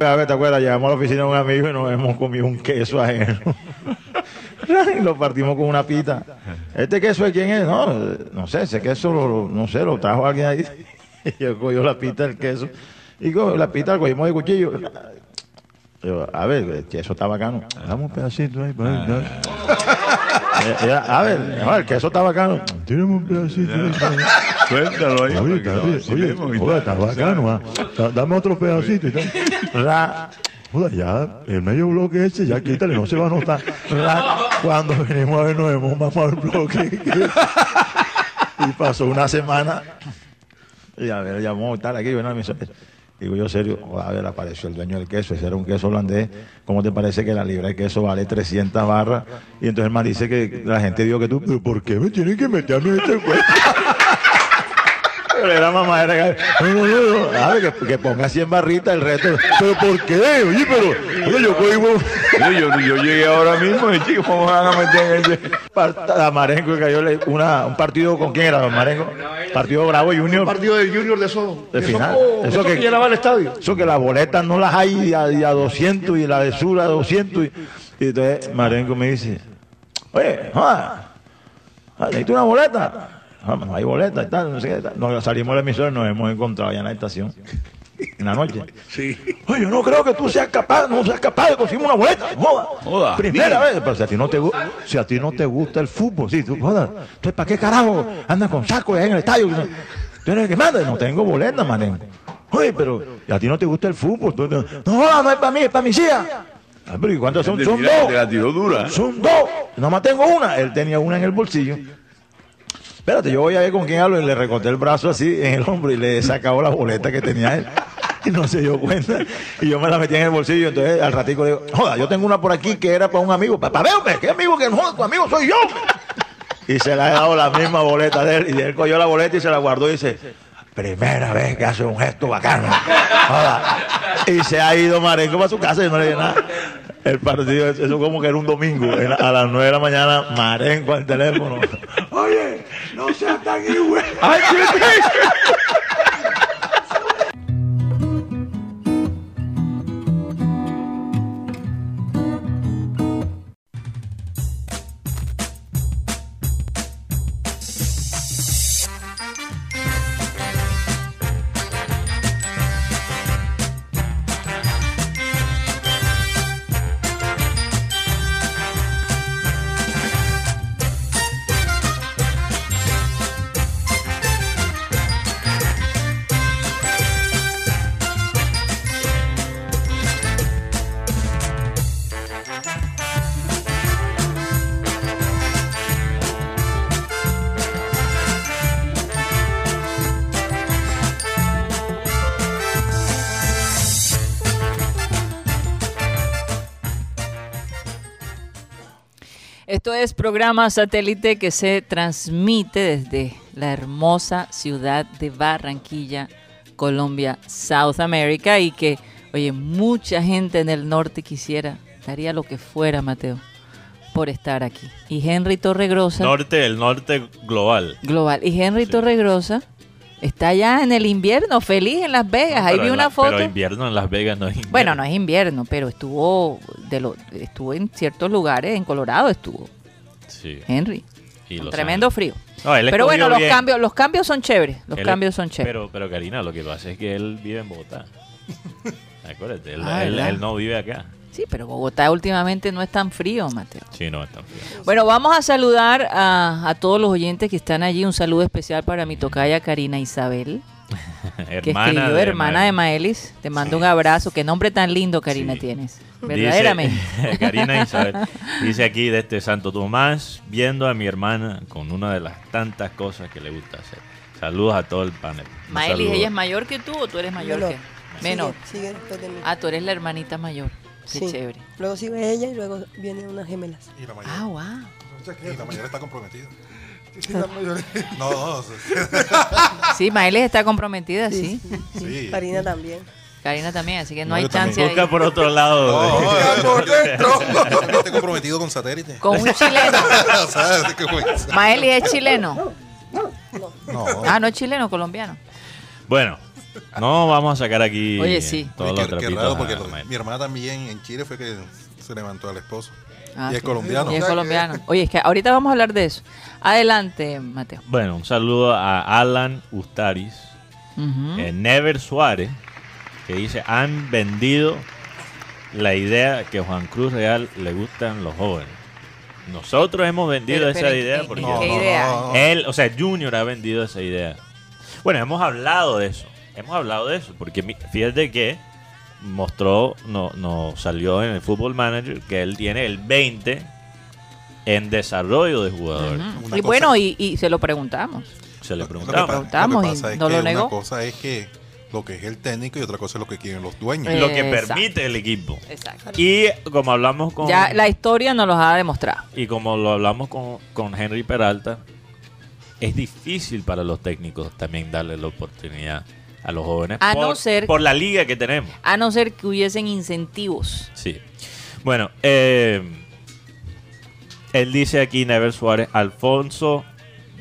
A ver, ¿te acuerdas? Llegamos a la oficina de un amigo y nos hemos comido un queso ajeno. y lo partimos con una pita. ¿Este queso de quién es? No, no sé, ese queso, lo, no sé, lo trajo alguien ahí. Y yo cogió la pita del queso. Y con la pita la cogimos de cuchillo. Yo, a ver, el queso está bacano. Dame un pedacito ahí. pues, ¿no? Eh, eh, a ver, no, el queso está bacano. Tírame un pedacito ahí. Suéltalo ahí. Oye, está, que oye, oye, está bacano, ah. Da- Dame otro pedacito y tal. Ra. Joder, ya, el medio bloque ese, ya quítale, no se va a notar. Ra. Cuando venimos a ver, nos hemos mamado el bloque. y pasó una semana. Y a ver, llamó y tal, aquí, bueno, me dice, Digo yo, serio, a ver, apareció el dueño del queso, ese era un queso holandés. ¿Cómo te parece que la libra de queso vale 300 barras? Y entonces el man dice que la gente dijo que tú, ¿pero por qué me tienen que meter a mí en este cuento? Pero era mamá, era no, no, no, no, a ver, que, que ponga 100 barritas el resto. ¿Pero por qué? Oye, pero, oye, yo cojo Yo, yo, yo llegué ahora mismo y chicos, ¿cómo van a meter en ese? a Marengo que cayó una, un partido con quién era Marengo partido Bravo Junior partido de Junior de esos de final eso esos que que llenaba el estadio. eso que las boletas no las hay y a, y a 200 y la de Sur a 200 y, y entonces Marengo me dice oye necesito una boleta no hay boleta y tal, no sé qué tal. Nos salimos de la emisora y nos hemos encontrado allá en la estación en la noche Sí. Oye, yo no creo que tú seas capaz, no seas capaz de conseguir una boleta. Joda. Joda. Primera vez. Pero si a ti no te si a ti no te gusta el fútbol, sí, tú, joda. Entonces, ¿para qué carajo andas con saco ahí en el estadio? Tú eres el que manda. No tengo boleta, manen. Oye, pero ¿y a ti no te gusta el fútbol. Tú- no, joda, no es para mí, es para mis hijas. Ah, pero ¿y cuántas son? Son dos. Son dos. Nomás tengo una. Él tenía una en el bolsillo. Espérate, yo voy a ver con quién hablo y le recorté el brazo así en el hombro y le he sacado la boleta que tenía él. Y no se dio cuenta. Y yo me la metí en el bolsillo. Entonces al ratico le digo, joda, yo tengo una por aquí que era para un amigo. Para verme, ¿qué amigo que? Tu amigo soy yo. Y se le ha dado la misma boleta de él. Y él cogió la boleta y se la guardó y dice, primera vez que hace un gesto bacano. Joda. Y se ha ido Marengo para su casa y no le dije nada. El partido, eso como que era un domingo, era a las 9 de la mañana, Marengo al teléfono. Oye, no seas tan güey. Esto es programa satélite que se transmite desde la hermosa ciudad de Barranquilla, Colombia, South America y que, oye, mucha gente en el norte quisiera, daría lo que fuera, Mateo, por estar aquí. Y Henry Torregrosa, Norte, el norte global. global, y Henry Sí. Torregrosa está ya en el invierno, feliz en Las Vegas. Ahí vi una la- foto. Pero invierno en Las Vegas no es invierno. Bueno, no es invierno, pero estuvo de lo, estuvo en ciertos lugares, en Colorado estuvo Sí. Henry. Y Los tremendo frío. No, Pero bueno, los bien. cambios, los cambios son chéveres. Los Él- cambios son chéveres. Pero, pero Karina, lo que pasa es que él vive en Bogotá. Acuérdate, él, Ah, él- él no vive acá. Sí, pero Bogotá últimamente no es tan frío, Mateo. Sí, no, está frío. Bueno, vamos a saludar a, a todos los oyentes que están allí. Un saludo especial para mi tocaya Karina Isabel, que escribió de hermana de Mael. Maelis. Te mando un abrazo. Qué nombre tan lindo, Karina, Sí. tienes. Dice- Verdaderamente. Karina Isabel. Dice aquí desde Santo Tomás, viendo a mi hermana con una de las tantas cosas que le gusta hacer. Saludos a todo el panel. Maelis. ¿ella es mayor que tú o tú eres mayor Menor. que? Menor. Sigue, sigue después de mí. Ah, tú eres la hermanita mayor. Qué Sí. chévere. Luego sigue ella y luego vienen unas gemelas. Y la mayor, Ah, wow. y la mayor está comprometida. No, no, sí. Maelis está comprometida, sí. sí. Karina también. Karina también, así que no No, hay chance ahí. Busca por otro lado. No, Ya por dentro. Yo estoy comprometido con satélite. Con un chileno. sea, es chileno. No, Ah, no es chileno, colombiano. Bueno, no vamos a sacar aquí Oye, sí. todos Oye, los qué, qué trapitos raro, porque mi hermana también en Chile fue que se levantó al esposo. Ah, y es sí. colombiano. Y es colombiano. Oye, es que ahorita vamos a hablar de eso. Adelante, Mateo. Bueno, un saludo a Alan Ustaris, eh, Never Suárez, que dice, han vendido la idea que Juan Cruz Real le gustan los jóvenes. Nosotros hemos vendido Pero, esa pero, ¿en- idea porque en qué idea? él, o sea, Junior ha vendido esa idea. Bueno, hemos hablado de eso. Hemos hablado de eso. Porque fíjate que mostró, no, no salió en el Football Manager que él tiene el 20 en desarrollo de jugadores. Y cosa- bueno, y, y se lo preguntamos. Se le Lo que preguntamos lo que y pasa es no que lo una cosa es que lo que es el técnico y otra cosa es lo que quieren los dueños. Lo que Exacto. permite el equipo. Exacto. Y como hablamos con... Ya la historia nos los ha demostrado. Y como lo hablamos con, con Henry Peralta, es difícil para los técnicos también darle la oportunidad a los jóvenes A por, no ser- por la liga que tenemos. A no ser que hubiesen incentivos. Sí. Bueno, eh, él dice aquí, Never Suárez, Alfonso,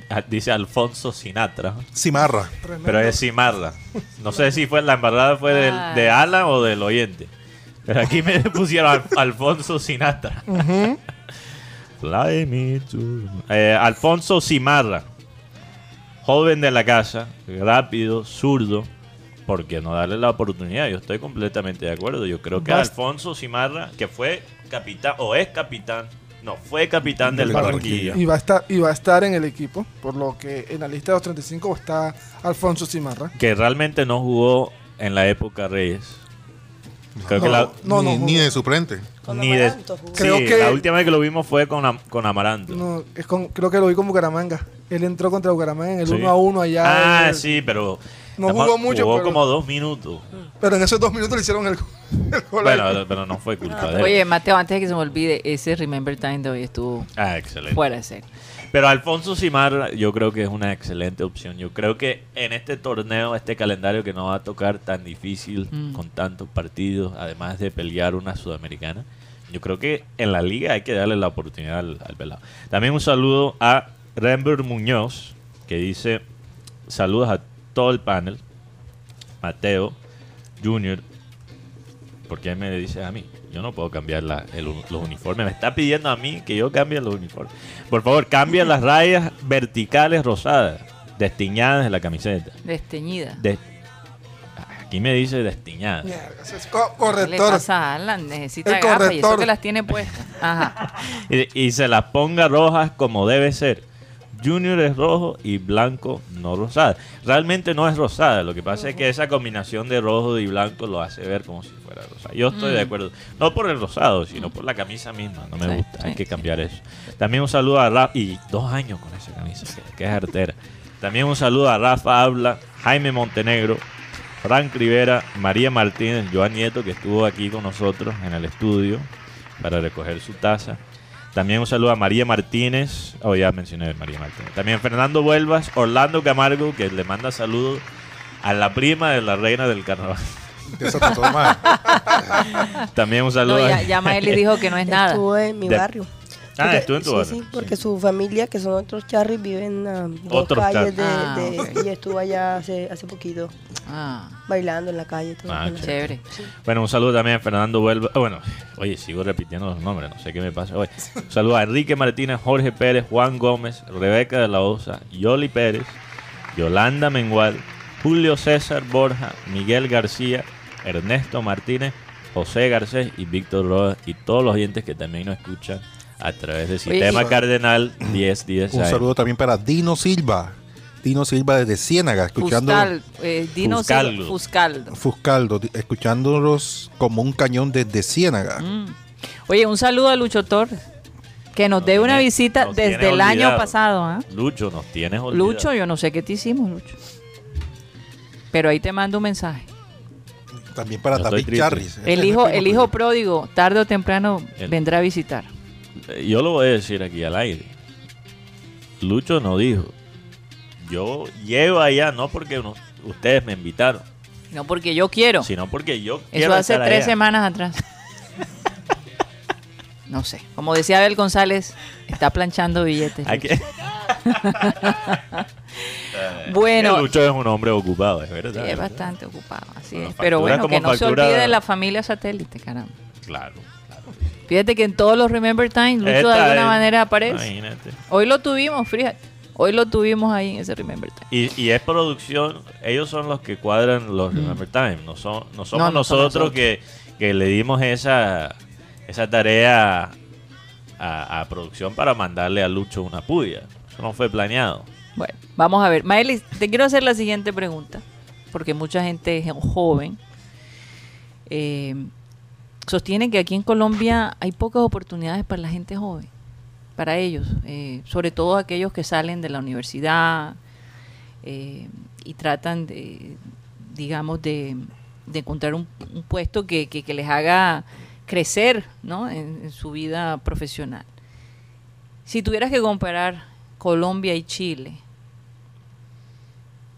ah, dice Alfonso Sinatra, Cimarra. pero es Simarra. No sé si fue la embarrada fue del, Ah. de Alan o del oyente. Pero aquí me pusieron Al- Alfonso Sinatra. Fly me to- Eh, Alfonso Simarra, joven de la casa, rápido, zurdo. ¿Por qué no darle la oportunidad? Yo estoy completamente de acuerdo. Yo creo que. Alfonso Simarra, que fue capitán, o es capitán, no, fue capitán del Barranquilla. Y va, a estar, y va a estar en el equipo, por lo que en la lista de los 35 está Alfonso Cimarra. Que realmente no jugó en la época Reyes. Creo que No, la, no, ni, no, ni de suplente. Con ni de, sí, Creo que- la última vez que lo vimos fue con, Am- con Amaranto. No, es con- creo que lo vi con Bucaramanga. Él entró contra Bucaramanga en el Sí. 1 a 1 allá. Ah, sí, pero. No jugó mucho, Jugó pero- como dos minutos. Pero en esos dos minutos le hicieron el, el gol. Bueno, pero no fue culpa de él. Oye, Mateo, antes de que se me olvide, ese Remember Time de hoy estuvo Ah, excelente. fuera de serie. Pero Alfonso Simar, yo creo que es una excelente opción. Yo creo que en este torneo, este calendario que nos va a tocar tan difícil, Mm. con tantos partidos, además de pelear una sudamericana, yo creo que en la liga hay que darle la oportunidad al, al pelado. También un saludo a Rember Muñoz, que dice: Saludos a todo el panel, Mateo, Junior. ¿Por qué me dices a mí? Yo no puedo cambiar la- el los uniformes. Me está pidiendo a mí que yo cambie los uniformes. Por favor, cambia las rayas verticales rosadas, destiñadas en la camiseta. Desteñida. De- Aquí me dice ese es co- ¿Qué le corrector. pasa a Alan? Necesita El gafas y eso que las tiene puestas. Ajá. Y, y se las ponga rojas como debe ser. Junior es rojo y blanco no rosada. Realmente no es rosada. Lo que pasa es que esa combinación de rojo y blanco lo hace ver como si fuera rosada. Yo estoy de acuerdo. No por el rosado, sino por la camisa misma. No me Sí, gusta. Hay que cambiar eso. También un saludo a Rafa. Y dos años con esa camisa. Que, que es artera. También un saludo a Rafa Habla, Jaime Montenegro, Frank Rivera, María Martínez, Joan Nieto, que estuvo aquí con nosotros en el estudio para recoger su taza. También un saludo a María Martínez. Oh, ya mencioné a María Martínez. También Fernando Vuelvas, Orlando Camargo, que le manda saludos a la prima de la reina del carnaval. Eso está todo mal. También un No, saludo a... ya, ya Maeli dijo que no es nada. Estuvo en mi De- barrio. Ah, Porque- estuvo en tu sí, barrio. Sí, porque Sí. su familia, que son otros charris, viven a dos Otros calles de. Ah, de- y estuvo allá hace, hace poquito Ah, bailando en la calle. Todo Ah, chévere. Bueno, un saludo también a Fernando Vuelva. ah, Bueno, oye, sigo repitiendo los nombres, no sé qué me pasa hoy. Un saludo a Enrique Martínez, Jorge Pérez, Juan Gómez, Rebeca de la Osa, Yoli Pérez, Yolanda Mengual, Julio César Borja, Miguel García, Ernesto Martínez, José Garcés y Víctor Rodas y todos los oyentes que también nos escuchan a través del sistema y- Cardenal 1010. Un saludo también para Dino Silva. Dino Silva desde Ciénaga, escuchando Fuscal, eh, Dino Fuscaldo. Fuscaldo. Escuchándolos como un cañón desde Ciénaga. Mm. Oye, un saludo a Lucho Torres, que nos Nos dé una visita desde el año pasado. ¿ah? Lucho, nos tienes olvidado. Lucho, yo no sé qué te hicimos, Lucho. Pero ahí te mando un mensaje. También para David. Charris. El Ese hijo, el hijo pródigo, tarde o temprano, El- vendrá a visitar. Yo lo voy a decir aquí al aire. Lucho no dijo. Yo llego allá no porque uno- ustedes me invitaron, No porque yo quiero. sino porque yo Eso quiero hace estar tres allá. semanas atrás. No sé. Como decía Abel González, está planchando billetes. Bueno, Lucho es un hombre ocupado, es verdad. Sí, es bastante ocupado, así Bueno, es. Pero bueno, que no se olvide de la familia satélite, caramba. Claro, claro. Fíjate que en todos los Remember Time, Lucho de alguna es- manera aparece. Imagínate. Hoy lo tuvimos, fíjate. Hoy lo tuvimos ahí en ese Remember Time. Y, y es producción, ellos son los que cuadran los Remember Time, no, son, no somos. No, no somos nosotros, nosotros. Que, que le dimos esa, esa tarea a, a producción para mandarle a Lucho una puya. Eso no fue planeado. Bueno, vamos a ver. Maelis, te quiero hacer la siguiente pregunta, porque mucha gente es joven. eh, sostiene que aquí en Colombia hay pocas oportunidades para la gente joven, para ellos, eh, sobre todo aquellos que salen de la universidad eh, y tratan de, digamos, de, encontrar un, puesto que les haga crecer ¿no? en, en su vida profesional. Si tuvieras que comparar Colombia y Chile,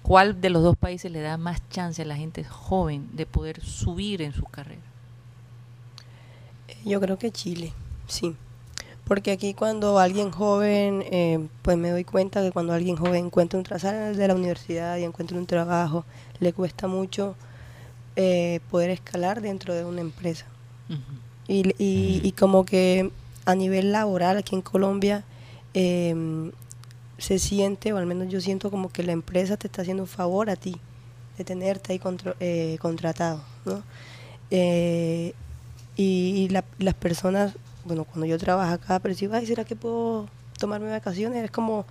¿cuál de los dos países le da más chance a la gente joven de poder subir en su carrera? Yo creo que Chile, sí. Porque aquí cuando alguien joven, eh, pues me doy cuenta que cuando alguien joven encuentra un trabajo de la universidad y encuentra un trabajo, le cuesta mucho eh, poder escalar dentro de una empresa. Y, y- y como que a nivel laboral aquí en Colombia eh, se siente, o al menos yo siento como que la empresa te está haciendo un favor a ti de tenerte ahí contro- eh, contratado, ¿no? Y, y la- las personas, bueno, cuando yo trabajo acá, percibo, ay, ¿será que puedo tomarme vacaciones? Es como,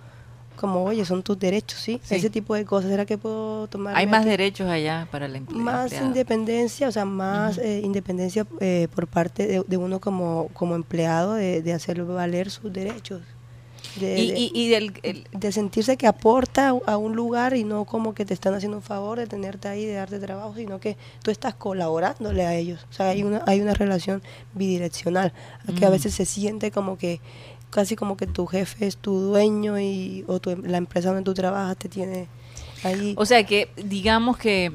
como oye, son tus derechos, ¿sí? Sí. Ese tipo de cosas, ¿será que puedo tomar Hay más derechos allá para el empleo. más independencia, o sea, más eh, independencia eh, por parte de, de uno como, como empleado de, de hacer valer sus derechos. De, Y, y, y del, el- de sentirse que aporta a un lugar y no como que te están haciendo un favor de tenerte ahí, de darte trabajo, sino que tú estás colaborándole a ellos. O sea, hay una, hay una relación bidireccional, que a Mm. veces se siente como que casi como que tu jefe es tu dueño y o tu, em- la empresa donde tú trabajas te tiene ahí. o sea que digamos que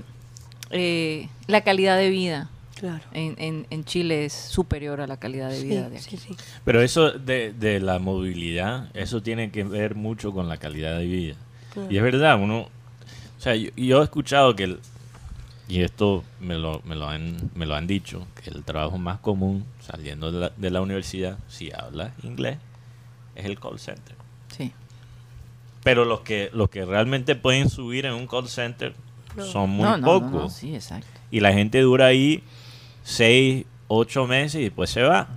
eh, la calidad de vida claro. en, en, en Chile es superior a la calidad de vida Sí, de aquí. sí, sí. Pero eso de, de la movilidad, eso tiene que ver mucho con la calidad de vida. Claro. Y es verdad, uno, o sea, yo, yo he escuchado que, el- y esto me lo, me, lo han, me lo han dicho, que el trabajo más común saliendo de la, de la universidad, si hablas inglés, es el call center. Sí. Pero los que, los que realmente pueden subir en un call center No. son muy No, no, no, pocos. no, sí, exacto. Y la gente dura ahí seis, ocho meses y después se va.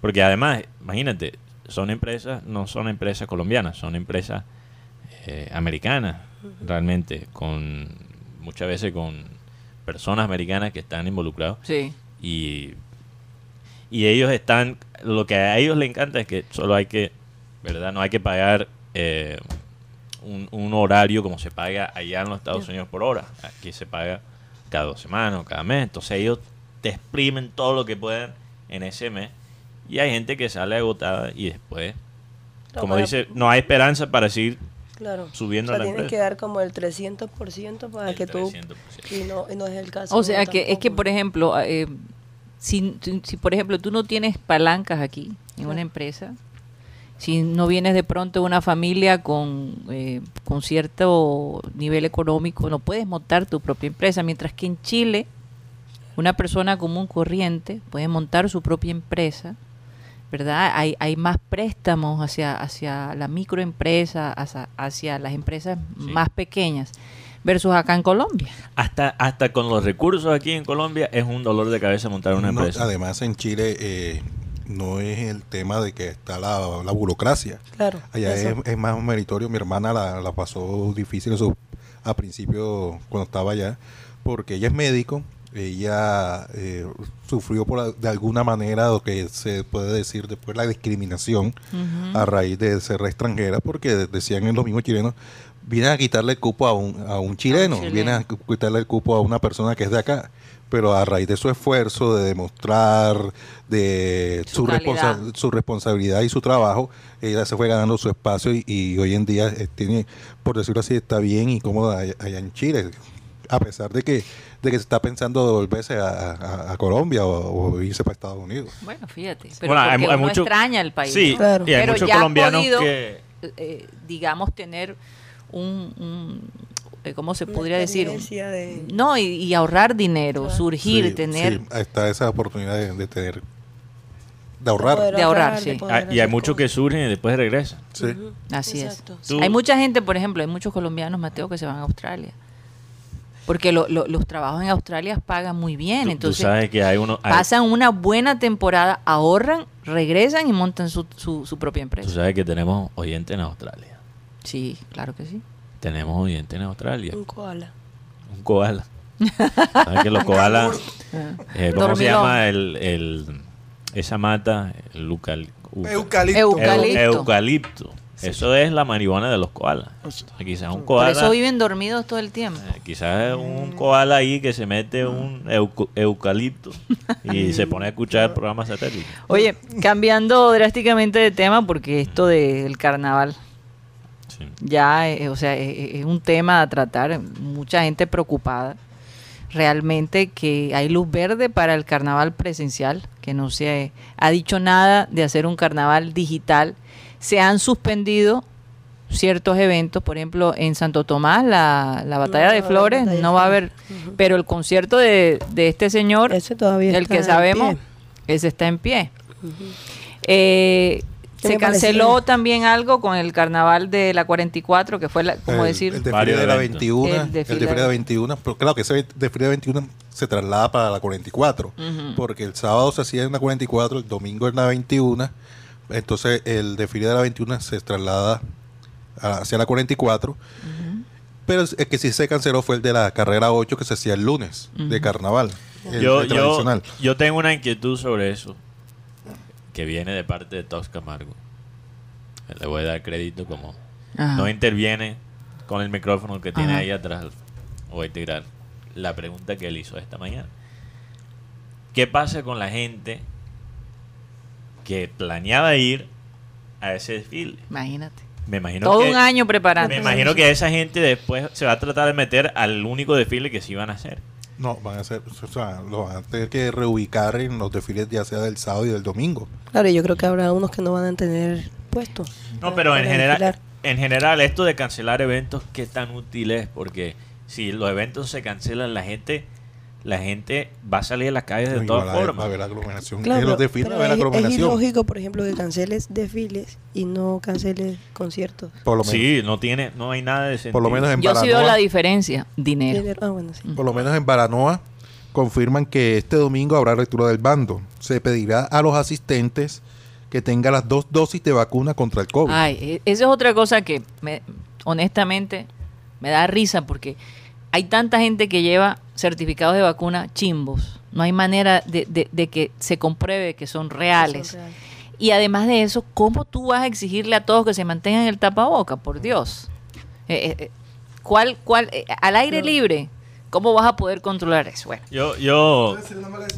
Porque además, imagínate, son empresas, no son empresas colombianas, son empresas eh, americanas, realmente, con muchas veces con personas americanas que están involucrados Sí. y, y ellos están, lo que a ellos les encanta es que solo hay que, ¿verdad? No hay que pagar eh, un, un horario como se paga allá en los Estados Unidos por hora. Aquí se paga cada dos semanas o cada mes. Entonces ellos te exprimen todo lo que puedan en ese mes Y hay gente que sale agotada y después, No, como para- dice, no hay esperanza para seguir Claro. subiendo o sea, la tienes empresa. que dar como el 300% para El que tú... 300%. Y no, y no es el caso. O sea, que es que, por ejemplo, eh, si, si, por ejemplo tú no tienes palancas aquí en una empresa, si no vienes de pronto de una familia con, eh, con cierto nivel económico, no puedes montar tu propia empresa, mientras que en Chile una persona común corriente puede montar su propia empresa, ¿verdad? Hay, hay más préstamos hacia, hacia la microempresa, hacia, hacia las empresas Sí. más pequeñas, versus acá en Colombia. Hasta, hasta con los recursos aquí en Colombia es un dolor de cabeza montar una No, empresa. además, en Chile eh, no es el tema de que está la, la burocracia. Claro. Allá es, más meritorio. Mi hermana la, la pasó difícil eso a principio cuando estaba allá, porque ella es médico. Ella eh, sufrió por, de alguna manera lo que se puede decir después la discriminación a raíz de ser extranjera, porque decían en los mismos chilenos, vienen a quitarle el cupo a un, a un chileno, chileno. vienen a quitarle el cupo a una persona que es de acá. Pero a raíz de su esfuerzo, de demostrar de Su su, responsa- su responsabilidad y su trabajo, ella se fue ganando su espacio y, y hoy en día eh, tiene, por decirlo así, está bien y cómoda allá en Chile, a pesar de que, de que se está pensando devolverse a, a- a Colombia o, o irse para Estados Unidos. Bueno, fíjate, pero Bueno, porque hay uno mucho- extraña el país. Sí, ¿no? Claro. y hay Pero muchos ya colombianos podido, que... eh, digamos, tener un, un, eh, ¿cómo se podría decir? De- No, y, y ahorrar dinero, surgir, Sí, tener... sí, está esa oportunidad de, de tener, de ahorrar. De ahorrar, de sí. Ah, y hay muchos que surgen y después regresan. Sí. Así Exacto. es. Tú- Hay mucha gente, por ejemplo, hay muchos colombianos, Mateo, que se van a Australia. Porque lo- lo- los trabajos en Australia pagan muy bien. Tú- tú entonces, sabes que hay uno... hay- pasan una buena temporada, ahorran, regresan y montan su, su, su propia tú empresa. sabes que tenemos oyentes en Australia. Sí, claro que sí. Tenemos oyentes en Australia. Un koala. Un koala. ¿Sabes que los koalas... eh, ¿Cómo se llama el, el- esa mata? El eucal- Eucalipto. Eu- eu- Eucalipto. Eso es la marihuana de los koalas. Quizás un Por koala... eso viven dormidos todo el tiempo. eh, Quizás es un koala ahí que se mete un euco- eucalipto y se pone a escuchar programas satélites. Oye, cambiando drásticamente de tema, porque esto del carnaval Sí. ya, eh, o sea, eh, es un tema a tratar, mucha gente preocupada. Realmente que hay luz verde para el carnaval presencial, que no se ha dicho nada de hacer un carnaval digital. Se han suspendido ciertos eventos, por ejemplo, en Santo Tomás, la, la batalla va de flores, batalla no va a haber, flores. Ujú. pero el concierto de, de este señor, Ese todavía el está que sabemos, pie. ese está en pie. Eh, ¿Qué se me canceló pareció? también algo con el carnaval de la 44, que fue, la, como decir, el desfile de la eventos. 21, El el desfile. de la 21, pero claro que ese desfile de 21 se traslada para la 44, Ujú. porque el sábado se hacía en la 44, el domingo en la 21, entonces el desfile de la 21 se traslada hacia la 44, pero el que sí se canceló fue el de la carrera 8 que se hacía el lunes de carnaval, el, Yo, el yo, tengo una inquietud sobre eso que viene de parte de Tox Camargo. Le voy a dar crédito como Ajá. no interviene con el micrófono que tiene Ajá. ahí atrás. Voy a tirar la pregunta que él hizo esta mañana. ¿Qué pasa con la gente que planeaba ir a ese desfile? imagínate. Me imagino Todo que, un año preparando. Me imagino que esa gente después se va a tratar de meter al único desfile que sí van a hacer. No, van a hacer, o sea, lo van a tener que reubicar en los desfiles ya sea del sábado y del domingo. Claro, yo creo que habrá unos que no van a tener puesto. No, pero en general, desfilar. en general esto de cancelar eventos, ¿qué tan útil es? Porque si los eventos se cancelan, la gente, la gente va a salir a las calles de Igual todas formas. va a haber aglomeración. Claro, en los pero- desfiles va a pero haber es, es aglomeración. ilógico, por ejemplo, que canceles desfiles y no canceles conciertos. Por lo menos, Sí, no tiene, no hay nada de sentido. por lo menos en Yo sí veo Baranoa- la diferencia. Dinero. Dinero- Ah, bueno, sí. Por lo menos en Baranoa confirman que este domingo habrá lectura del bando. Se pedirá a los asistentes que tengan las dos dosis de vacuna contra el COVID. Ay, e- esa es otra cosa que me- honestamente me da risa porque hay tanta gente que lleva certificados de vacuna chimbos. No hay manera de, de- de que se compruebe que son reales. Son reales. Y además de eso, ¿cómo tú vas a exigirle a todos que se mantengan el tapaboca? Por Dios. Eh, eh, eh, ¿Cuál, cuál, eh, al aire No. libre? ¿Cómo vas a poder controlar eso? Bueno, Yo, yo,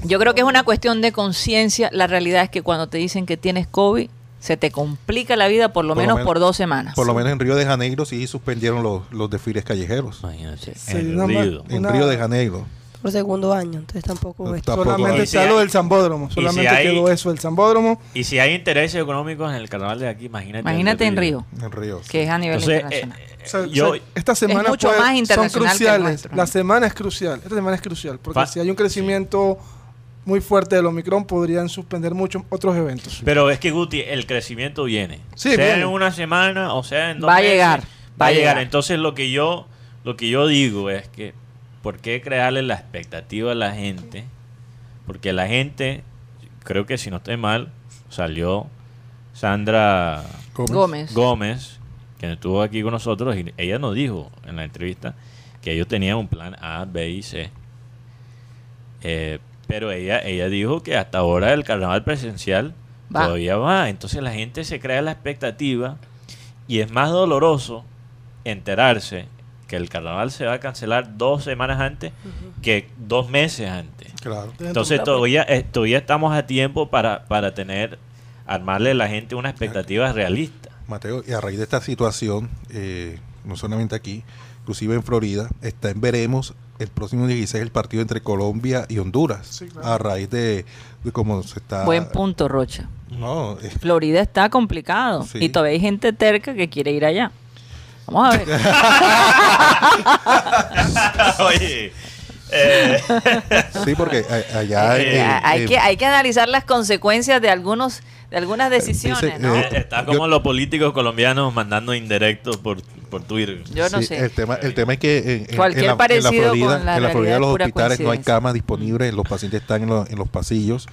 yo creo que es una cuestión de conciencia. La realidad es que cuando te dicen que tienes COVID, se te complica la vida por lo Por lo menos menos- por dos semanas. Por lo menos en Río de Janeiro sí suspendieron los, los desfiles callejeros. imagínate, Sí, en más- Río. En Una- Río de Janeiro. Por segundo año, entonces tampoco es- Tampoco Solamente. Y si está lo hay- del Zambódromo. y si Solamente hay- quedó eso, el Zambódromo. Y si hay intereses económicos en el carnaval de aquí, imagínate. Imagínate en Río, En Río. sí. que es a nivel Entonces, internacional. eh, O sea, yo, o sea, esta semana mucho puede- más son cruciales. nuestro. La semana es crucial. Esta semana es crucial. Porque Fa- si hay un crecimiento muy fuerte del Omicron, podrían suspender muchos otros eventos. pero es que Guti, el crecimiento viene. Sí, sea viene. en una semana o sea en dos Va a meses, llegar, Va a llegar. Entonces lo que yo, lo que yo digo es que, ¿por qué crearle la expectativa a la gente? Porque la gente, creo que si no estoy mal, salió Sandra Gómez. Gómez, que estuvo aquí con nosotros, y ella nos dijo en la entrevista que ellos tenían un plan A, B y C. Eh, pero ella, ella dijo que hasta ahora el carnaval presencial Va. todavía va. Entonces la gente se crea la expectativa y es más doloroso enterarse que el carnaval se va a cancelar dos semanas antes que dos meses antes. Claro. Entonces todavía, eh, todavía estamos a tiempo para, para tener, armarle a la gente una expectativa realista. Mateo, y a raíz de esta situación, eh, no solamente aquí, inclusive en Florida, está en veremos el próximo 16 el partido entre Colombia y Honduras. Sí, claro. A raíz de, de cómo se está... Buen punto, Rocha. No, eh, Florida está complicado Sí. y todavía hay gente terca que quiere ir allá. Vamos a ver. Oye, eh, sí, porque allá... Eh, eh, hay, eh, que, hay que analizar las consecuencias de algunos de algunas decisiones, dice, ¿no? eh, está como Yo- los políticos colombianos mandando indirectos por, por Twitter. Yo no sí, sé. El tema, el tema es que en, en- Cualquier en la, en la Florida, la en la Florida los hospitales no hay camas disponibles, los pacientes están en, los- en los pasillos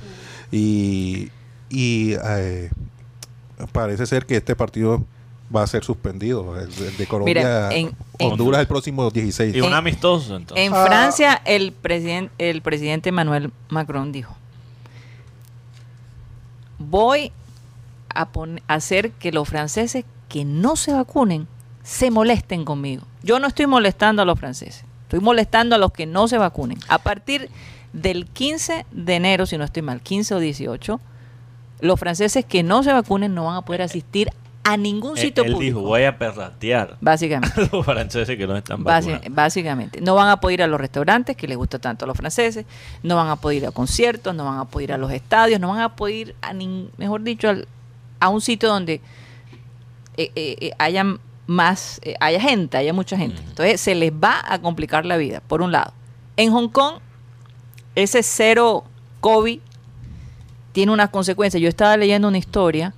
y, y eh, parece ser que este partido va a ser suspendido. El, el de Colombia, Mira, en- en- Honduras el próximo 16. Y un En- amistoso, entonces. En Ah. Francia, el, presidente el presidente Emmanuel Macron dijo, voy a pon- hacer que los franceses que no se vacunen se molesten conmigo. Yo no estoy molestando a los franceses, estoy molestando a los que no se vacunen. A partir del 15 de enero, si no estoy mal, 15 o 18, los franceses que no se vacunen no van a poder asistir a ningún Eh, sitio él público. dijo, voy a perratear Básicamente. los franceses que no están vacunados. básicamente, no van a poder ir a los restaurantes que les gusta tanto a los franceses, no van a poder ir a conciertos, no van a poder ir a los estadios, no van a poder ir a, nin- mejor dicho, al- a un sitio donde eh, eh, eh, haya más, eh, haya gente, haya mucha gente. Entonces se les va a complicar la vida, por un lado. En Hong Kong, ese cero COVID tiene unas consecuencias. Yo estaba leyendo una historia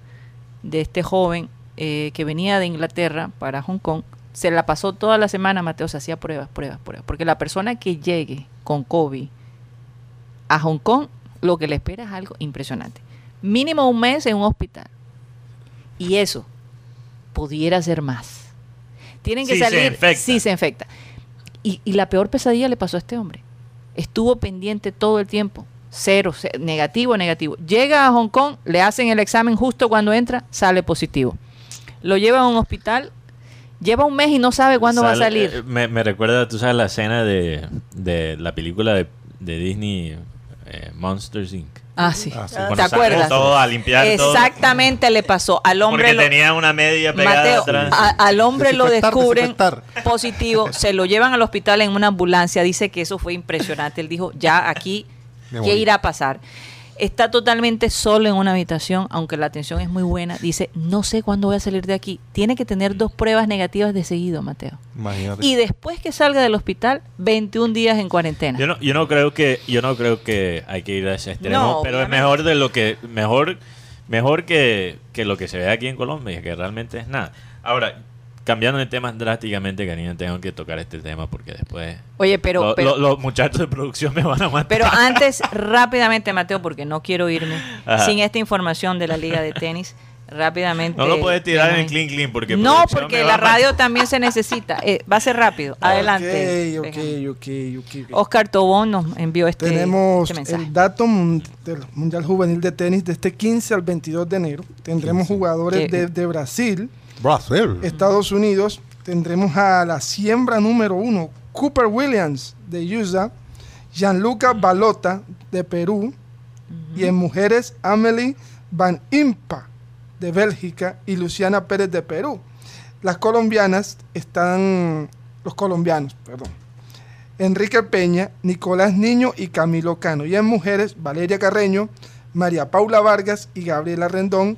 de este joven eh, que venía de Inglaterra para Hong Kong. Se la pasó toda la semana, Mateo, se hacía pruebas, pruebas, pruebas. Porque la persona que llegue con COVID a Hong Kong, lo que le espera es algo impresionante. Mínimo un mes en un hospital. Y eso pudiera ser más. Tienen que salir si se infecta. Y, y la peor pesadilla le pasó a este hombre. Estuvo pendiente todo el tiempo. Cero, ce- negativo, negativo. Llega a Hong Kong, le hacen el examen justo cuando entra, sale positivo. Lo lleva a un hospital, lleva un mes y no sabe cuándo va a salir. eh, Me, me recuerda, tú sabes, la escena de, de la película de, de Disney, eh, Monsters Inc. Ah, sí. Ah, sí. ¿Te acuerdas? todos a limpiar todo. Exactamente le pasó al hombre. Porque lo- tenía una media pegada Mateo, atrás. a- al hombre lo descubren desinfectar. positivo, se lo llevan al hospital en una ambulancia, dice que eso fue impresionante, él dijo, ya aquí, ¿qué irá a pasar? Está totalmente solo en una habitación, aunque la atención es muy buena, dice, no sé cuándo voy a salir de aquí, tiene que tener dos pruebas negativas de seguido, Mateo. Imagínate. Y después que salga del hospital, 21 días en cuarentena. Yo no, yo no creo que yo no creo que hay que ir a ese extremo, No, pero es mejor de lo que mejor mejor que, que lo que se ve aquí en Colombia, que realmente es nada. Ahora, cambiando de temas drásticamente, Karina, tengo que tocar este tema porque después Oye, pero... lo- pero lo- los muchachos de producción me van a matar. Pero antes, rápidamente, Mateo, porque no quiero irme Ajá. sin esta información de la Liga de Tenis. Rápidamente. no lo puedes tirar en déjame- clean clean porque No, porque la radio también se necesita. Eh, va a ser rápido. Adelante. Ok, Venga. ok, ok, ok. ok. Oscar Tobón nos envió este, Tenemos este mensaje. el dato mun- del Mundial Juvenil de Tenis de este 15 al 22 de enero. Tendremos jugadores ¿Qué? de, de Brasil, Brasil. Estados Unidos. Tendremos a la siembra número uno, Cooper Williams de USA, Gianluca Balota de Perú y en mujeres Amelie Van Impa de Bélgica y Luciana Pérez de Perú. Las colombianas están, los colombianos, perdón, Enrique Peña, Nicolás Niño y Camilo Cano. Y en mujeres, Valeria Carreño, María Paula Vargas y Gabriela Rendón.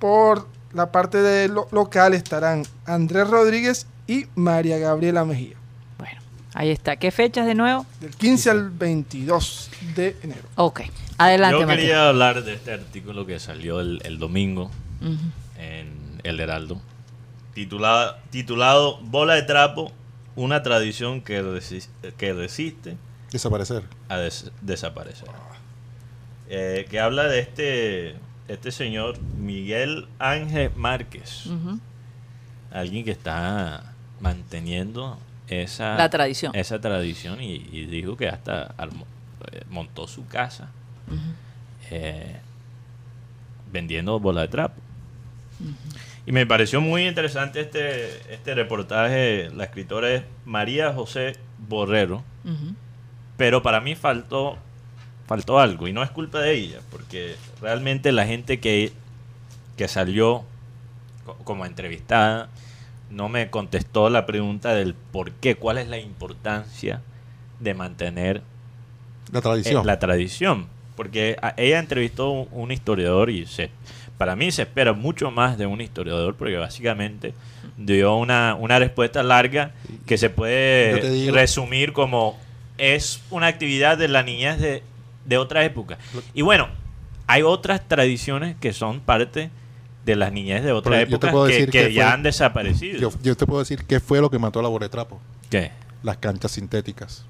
Por la parte de lo- local estarán Andrés Rodríguez y María Gabriela Mejía. Bueno, ahí está. ¿Qué fechas de nuevo? Del 15 al 22 de enero. Ok, adelante, Yo Mateo. quería hablar de este artículo que salió el, el domingo en El Heraldo, titulado, titulado Bola de Trapo, una tradición que, resi- que resiste Desaparecer. a des- desaparecer. Eh, que habla de este, este señor Miguel Ángel Márquez, alguien que está manteniendo esa, La tradición. esa tradición y, y dijo que hasta eh, montó su casa eh, vendiendo bola de trapo. Y me pareció muy interesante este, este reportaje. La escritora es María José Borrero. Pero para mí faltó, faltó algo. Y no es culpa de ella. Porque realmente la gente que, que salió co- como entrevistada no me contestó la pregunta del por qué, cuál es la importancia de mantener La tradición. eh, la tradición. Porque ella entrevistó un, un historiador y se, para mí se espera mucho más de un historiador porque básicamente dio una, una respuesta larga que se puede resumir como es una actividad de la niñez de, de otra época. Y bueno, hay otras tradiciones que son parte de las niñez de otra Pero época que, decir que que ya fue- han desaparecido. Yo, yo te puedo decir qué fue lo que mató a la bola de trapo. ¿Qué? Las canchas sintéticas.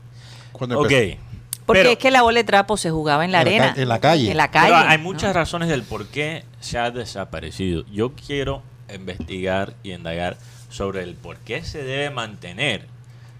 Cuando Ok. empezó- Porque Pero- es que la bola de trapo se jugaba en la En la arena. ca- en la calle. En la Pero calle. hay ¿no? muchas razones del por qué se ha desaparecido. Yo quiero investigar y indagar sobre el por qué se debe mantener.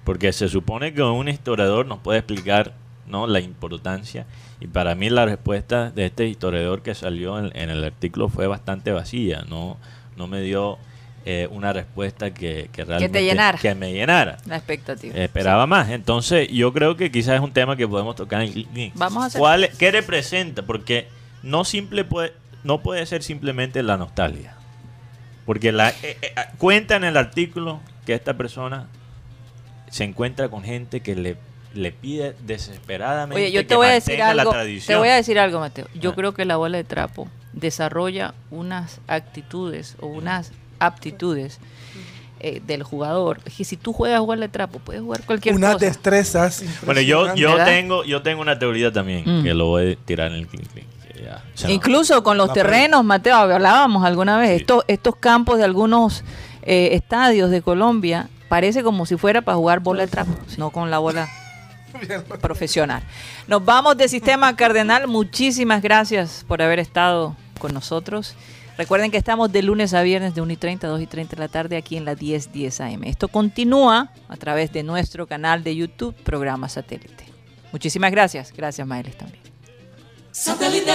Porque se supone que un historiador nos puede explicar ¿no? la importancia. Y para mí la respuesta de este historiador que salió en, en el artículo fue bastante vacía. No, no me dio eh, una respuesta que, que realmente que me llenara. La expectativa. Esperaba más. Entonces, yo creo que quizás es un tema que podemos tocar en. Vamos a hacer- ¿Cuál es- ¿Qué representa? Porque no simple puede, no puede ser simplemente la nostalgia. Porque la, eh, eh, cuenta en el artículo que esta persona se encuentra con gente que le, le pide desesperadamente Oye, yo que te voy a decir mantenga la algo. tradición. Te voy a decir algo, Mateo. Yo Ah. creo que la bola de trapo desarrolla unas actitudes o unas aptitudes eh, del jugador. Es que si tú juegas bola de trapo, puedes jugar cualquier Unas cosa. destrezas. Bueno, yo, yo ¿Verdad? tengo yo tengo una teoría también Mm. que lo voy a tirar en el clic, clic, que ya se nos- Incluso con los terrenos, Mateo, hablábamos alguna vez, Sí. estos, estos campos de algunos eh, estadios de Colombia, parece como si fuera para jugar bola de trapo, no con la bola profesional. Nos vamos de Sistema Cardenal, muchísimas gracias por haber estado con nosotros. Recuerden que estamos de lunes a viernes de 1 y 30 a 2 y 30 de la tarde aquí en la 1010 AM. Esto continúa a través de nuestro canal de YouTube, programa satélite. Muchísimas gracias. Gracias, Maeles, también. Satellite.